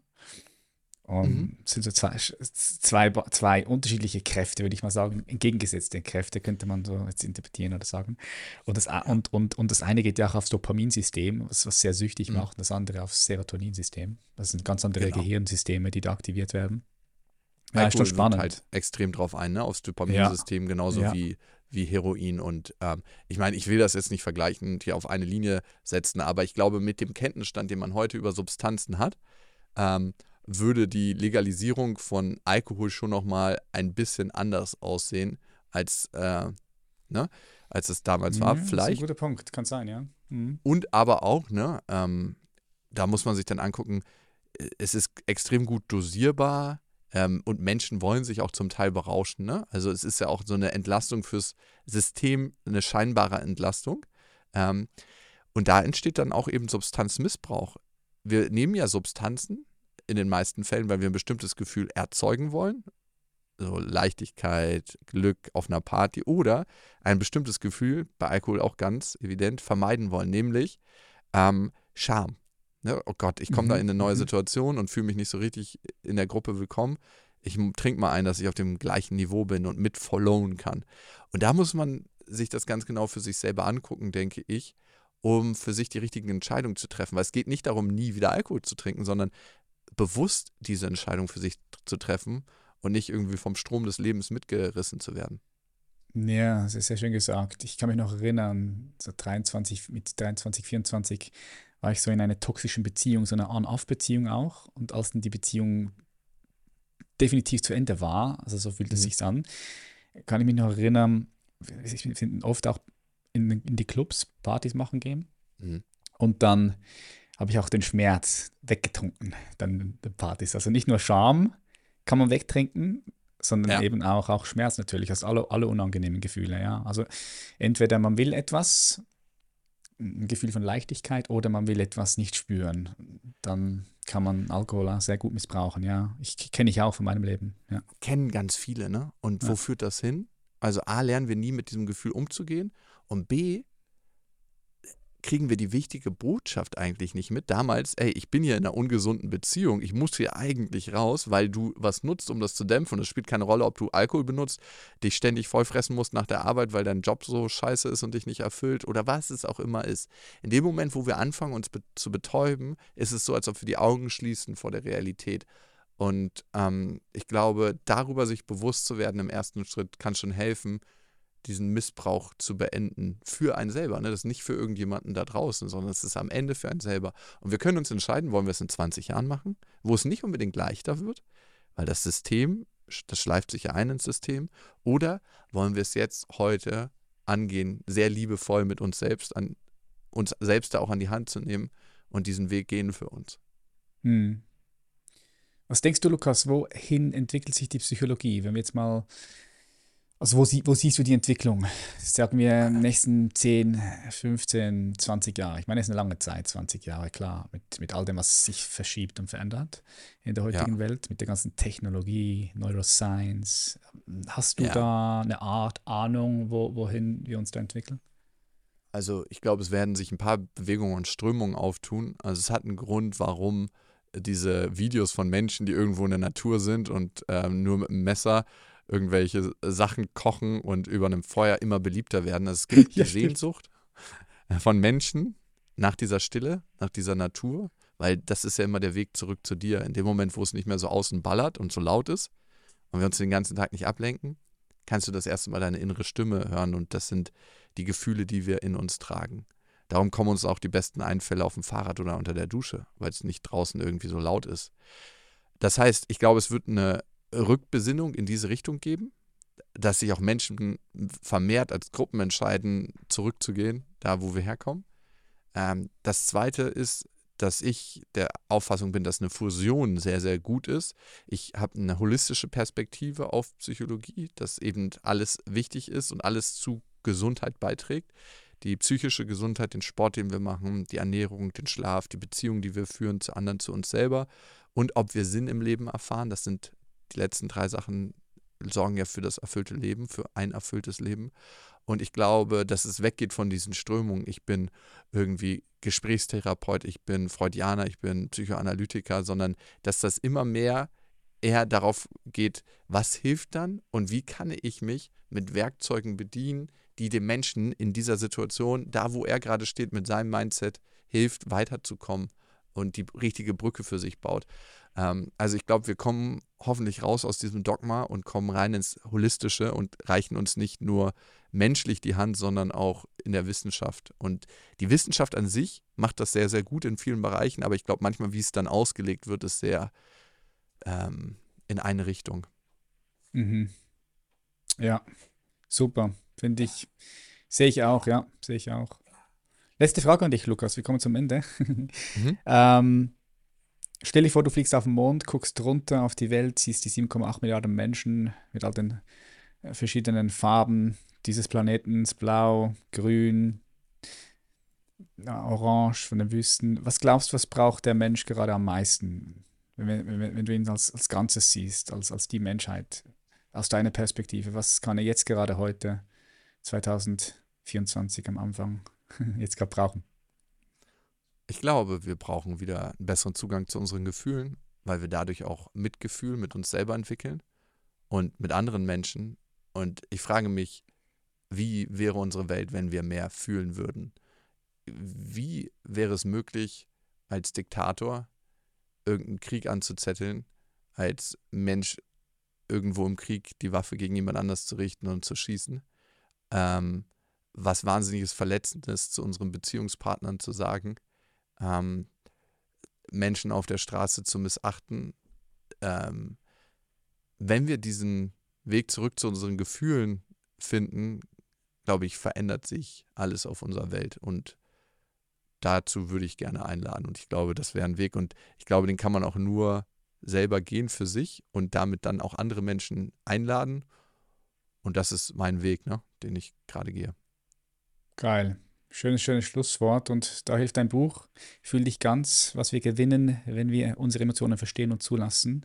Und mhm. sind so zwei, zwei, zwei unterschiedliche Kräfte, würde ich mal sagen, entgegengesetzte Kräfte, könnte man so jetzt interpretieren oder sagen. Und das, und, und, und das eine geht ja auch aufs Dopaminsystem, was, was sehr süchtig mhm. macht, und das andere aufs Serotoninsystem. Das sind ganz andere genau. Gehirnsysteme, die da aktiviert werden. Ja, ist schon spannend. halt extrem drauf ein, ne? aufs Dopaminsystem, ja. genauso ja. wie wie Heroin. Und ähm, ich meine, ich will das jetzt nicht vergleichend hier auf eine Linie setzen, aber ich glaube, mit dem Kenntnisstand, den man heute über Substanzen hat, ähm, würde die Legalisierung von Alkohol schon nochmal ein bisschen anders aussehen, als, äh, ne, als es damals mhm, war. Vielleicht. Das ist ein guter Punkt, kann sein, ja. Mhm. Und aber auch, ne, ähm, da muss man sich dann angucken, es ist extrem gut dosierbar ähm, und Menschen wollen sich auch zum Teil berauschen. Ne? Also es ist ja auch so eine Entlastung fürs System, eine scheinbare Entlastung. Ähm, und da entsteht dann auch eben Substanzmissbrauch. Wir nehmen ja Substanzen, in den meisten Fällen, weil wir ein bestimmtes Gefühl erzeugen wollen. So Leichtigkeit, Glück auf einer Party oder ein bestimmtes Gefühl, bei Alkohol auch ganz evident, vermeiden wollen, nämlich ähm, Scham. Ne? Oh Gott, ich komme mhm. da in eine neue mhm. Situation und fühle mich nicht so richtig in der Gruppe willkommen. Ich trinke mal ein, dass ich auf dem gleichen Niveau bin und mit followen kann. Und da muss man sich das ganz genau für sich selber angucken, denke ich, um für sich die richtigen Entscheidungen zu treffen. Weil es geht nicht darum, nie wieder Alkohol zu trinken, sondern bewusst diese Entscheidung für sich zu treffen und nicht irgendwie vom Strom des Lebens mitgerissen zu werden. Ja, das ist sehr schön gesagt. Ich kann mich noch erinnern, so 23, mit 23, 24 war ich so in einer toxischen Beziehung, so einer On-Off-Beziehung auch. Und als dann die Beziehung definitiv zu Ende war, also so fühlt es mhm. sich an, kann ich mich noch erinnern, ich finde oft auch in, in, die Clubs Partys machen gehen. Mhm. Und dann habe ich auch den Schmerz weggetrunken, dann den Partys. Also nicht nur Scham kann man wegtrinken, sondern ja. eben auch, auch Schmerz natürlich, also alle, alle unangenehmen Gefühle, ja. Also entweder man will etwas, ein Gefühl von Leichtigkeit, oder man will etwas nicht spüren. Dann kann man Alkohol sehr gut missbrauchen, ja. Ich kenne ich auch von meinem Leben, ja. Kennen ganz viele, ne? Und ja. wo führt das hin? Also A, lernen wir nie mit diesem Gefühl umzugehen und B, kriegen wir die wichtige Botschaft eigentlich nicht mit. Damals, ey, ich bin hier in einer ungesunden Beziehung, ich muss hier eigentlich raus, weil du was nutzt, um das zu dämpfen. Und es spielt keine Rolle, ob du Alkohol benutzt, dich ständig vollfressen musst nach der Arbeit, weil dein Job so scheiße ist und dich nicht erfüllt oder was es auch immer ist. In dem Moment, wo wir anfangen, uns be zu betäuben, ist es so, als ob wir die Augen schließen vor der Realität. Und ähm, ich glaube, darüber sich bewusst zu werden im ersten Schritt kann schon helfen, diesen Missbrauch zu beenden für einen selber. Ne? Das ist nicht für irgendjemanden da draußen, sondern es ist am Ende für einen selber. Und wir können uns entscheiden, wollen wir es in 20 Jahren machen, wo es nicht unbedingt leichter wird, weil das System, das schleift sich ja ein ins System, oder wollen wir es jetzt heute angehen, sehr liebevoll mit uns selbst, an uns selbst da auch an die Hand zu nehmen und diesen Weg gehen für uns. Hm. Was denkst du, Lukas, wohin entwickelt sich die Psychologie? Wenn wir jetzt mal, also wo, sie, wo siehst du die Entwicklung? Sagen wir in den nächsten 10, 15, 20 Jahre. Ich meine, es ist eine lange Zeit, 20 Jahre, klar, mit, mit all dem, was sich verschiebt und verändert in der heutigen ja. Welt, mit der ganzen Technologie, Neuroscience. Hast du ja. da eine Art Ahnung, wo, wohin wir uns da entwickeln? Also ich glaube, es werden sich ein paar Bewegungen und Strömungen auftun. Also es hat einen Grund, warum diese Videos von Menschen, die irgendwo in der Natur sind und ähm, nur mit einem Messer irgendwelche Sachen kochen und über einem Feuer immer beliebter werden. Also es gibt [laughs] die ja, Sehnsucht von Menschen nach dieser Stille, nach dieser Natur, weil das ist ja immer der Weg zurück zu dir. In dem Moment, wo es nicht mehr so außen ballert und so laut ist und wir uns den ganzen Tag nicht ablenken, kannst du das erste Mal deine innere Stimme hören und das sind die Gefühle, die wir in uns tragen. Darum kommen uns auch die besten Einfälle auf dem Fahrrad oder unter der Dusche, weil es nicht draußen irgendwie so laut ist. Das heißt, ich glaube, es wird eine Rückbesinnung in diese Richtung geben, dass sich auch Menschen vermehrt als Gruppen entscheiden, zurückzugehen, da wo wir herkommen. Ähm, das Zweite ist, dass ich der Auffassung bin, dass eine Fusion sehr, sehr gut ist. Ich habe eine holistische Perspektive auf Psychologie, dass eben alles wichtig ist und alles zu Gesundheit beiträgt. Die psychische Gesundheit, den Sport, den wir machen, die Ernährung, den Schlaf, die Beziehungen, die wir führen zu anderen, zu uns selber und ob wir Sinn im Leben erfahren. Das sind die letzten drei Sachen, sorgen ja für das erfüllte Leben, für ein erfülltes Leben. Und ich glaube, dass es weggeht von diesen Strömungen. Ich bin irgendwie Gesprächstherapeut, ich bin Freudianer, ich bin Psychoanalytiker, sondern dass das immer mehr eher darauf geht, was hilft dann und wie kann ich mich mit Werkzeugen bedienen, die dem Menschen in dieser Situation, da wo er gerade steht, mit seinem Mindset hilft, weiterzukommen und die richtige Brücke für sich baut. Ähm, also ich glaube, wir kommen hoffentlich raus aus diesem Dogma und kommen rein ins Holistische und reichen uns nicht nur menschlich die Hand, sondern auch in der Wissenschaft. Und die Wissenschaft an sich macht das sehr, sehr gut in vielen Bereichen, aber ich glaube manchmal, wie es dann ausgelegt wird, ist sehr ähm, in eine Richtung. Mhm. Ja, super. Finde ich, sehe ich auch, ja, sehe ich auch. Letzte Frage an dich, Lukas. Wir kommen zum Ende. [laughs] Mhm. ähm, stell dir vor, du fliegst auf den Mond, guckst runter auf die Welt, siehst die 7,8 Milliarden Menschen mit all den äh, verschiedenen Farben dieses Planetens, blau, grün, orange von den Wüsten. Was glaubst du, was braucht der Mensch gerade am meisten, wenn, wenn, wenn du ihn als, als Ganzes siehst, als, als die Menschheit, aus deiner Perspektive? Was kann er jetzt gerade heute 2024 am Anfang [laughs] jetzt gerade brauchen? Ich glaube, wir brauchen wieder einen besseren Zugang zu unseren Gefühlen, weil wir dadurch auch Mitgefühl mit uns selber entwickeln und mit anderen Menschen. Und ich frage mich, wie wäre unsere Welt, wenn wir mehr fühlen würden? Wie wäre es möglich, als Diktator irgendeinen Krieg anzuzetteln, als Mensch irgendwo im Krieg die Waffe gegen jemand anders zu richten und zu schießen? ähm, was wahnsinniges Verletzendes zu unseren Beziehungspartnern zu sagen, ähm, Menschen auf der Straße zu missachten. Ähm, wenn wir diesen Weg zurück zu unseren Gefühlen finden, glaube ich, verändert sich alles auf unserer Welt und dazu würde ich gerne einladen und ich glaube, das wäre ein Weg und ich glaube, den kann man auch nur selber gehen für sich und damit dann auch andere Menschen einladen und das ist mein Weg, ne, den ich gerade gehe. Geil. Schönes, schönes Schlusswort. Und da hilft dein Buch. Fühl dich ganz, was wir gewinnen, wenn wir unsere Emotionen verstehen und zulassen.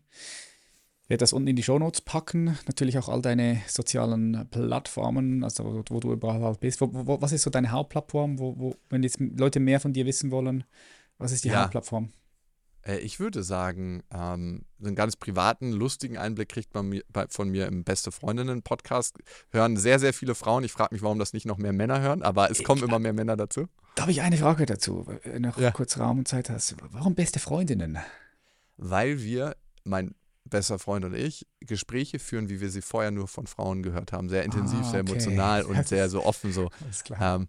Ich werde das unten in die Shownotes packen. Natürlich auch all deine sozialen Plattformen, also wo, wo du überall bist. Wo, wo, was ist so deine Hauptplattform, wo, wo, wenn jetzt Leute mehr von dir wissen wollen, was ist die ja. Hauptplattform? Äh, ich würde sagen, ähm, einen ganz privaten, lustigen Einblick kriegt man von mir im Beste Freundinnen-Podcast. Hören sehr, sehr viele Frauen. Ich frage mich, warum das nicht noch mehr Männer hören, aber es kommen immer mehr Männer dazu. Da habe ich eine Frage dazu, wenn du noch ja. kurz Raum und Zeit hast. Warum Beste Freundinnen? Weil wir, mein bester Freund und ich, Gespräche führen, wie wir sie vorher nur von Frauen gehört haben. Sehr intensiv, ah, okay. sehr emotional und [laughs] sehr so offen so. Alles klar. Ähm,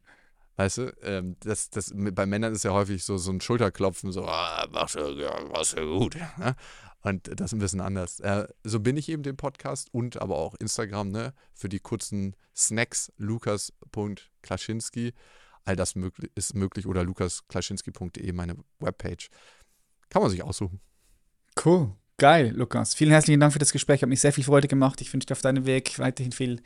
Weißt du, ähm, das, das, bei Männern ist ja häufig so, so ein Schulterklopfen, so, ah, machst du, ja, machst du gut. Ne? Und das ist ein bisschen anders. Äh, so bin ich eben den Podcast und aber auch Instagram, ne? Für die kurzen Snacks, lukas.klaschinski. All das möglich, ist möglich oder lukasklaschinski.de, meine Webpage. Kann man sich aussuchen. Cool. Geil, Lukas. Vielen herzlichen Dank für das Gespräch. Hat mich sehr viel Freude gemacht. Ich wünsche dir auf deinem Weg weiterhin viel,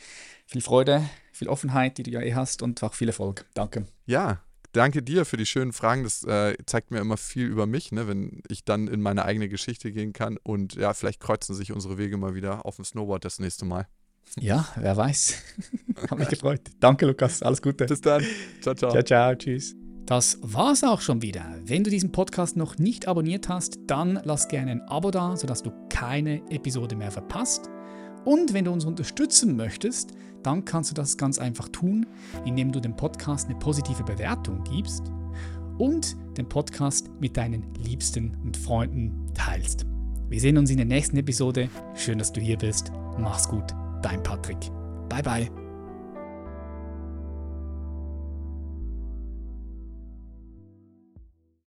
viel Freude, viel Offenheit, die du ja eh hast und auch viel Erfolg. Danke. Ja, danke dir für die schönen Fragen. Das äh, zeigt mir immer viel über mich, ne, wenn ich dann in meine eigene Geschichte gehen kann. Und ja, vielleicht kreuzen sich unsere Wege mal wieder auf dem Snowboard das nächste Mal. Ja, wer weiß. [laughs] Hat mich gefreut. Danke, Lukas. Alles Gute. Bis dann. Ciao, ciao. Ciao, ciao. Tschüss. Das war's auch schon wieder. Wenn du diesen Podcast noch nicht abonniert hast, dann lass gerne ein Abo da, sodass du keine Episode mehr verpasst. Und wenn du uns unterstützen möchtest, dann kannst du das ganz einfach tun, indem du dem Podcast eine positive Bewertung gibst und den Podcast mit deinen Liebsten und Freunden teilst. Wir sehen uns in der nächsten Episode. Schön, dass du hier bist. Mach's gut, dein Patrick. Bye bye.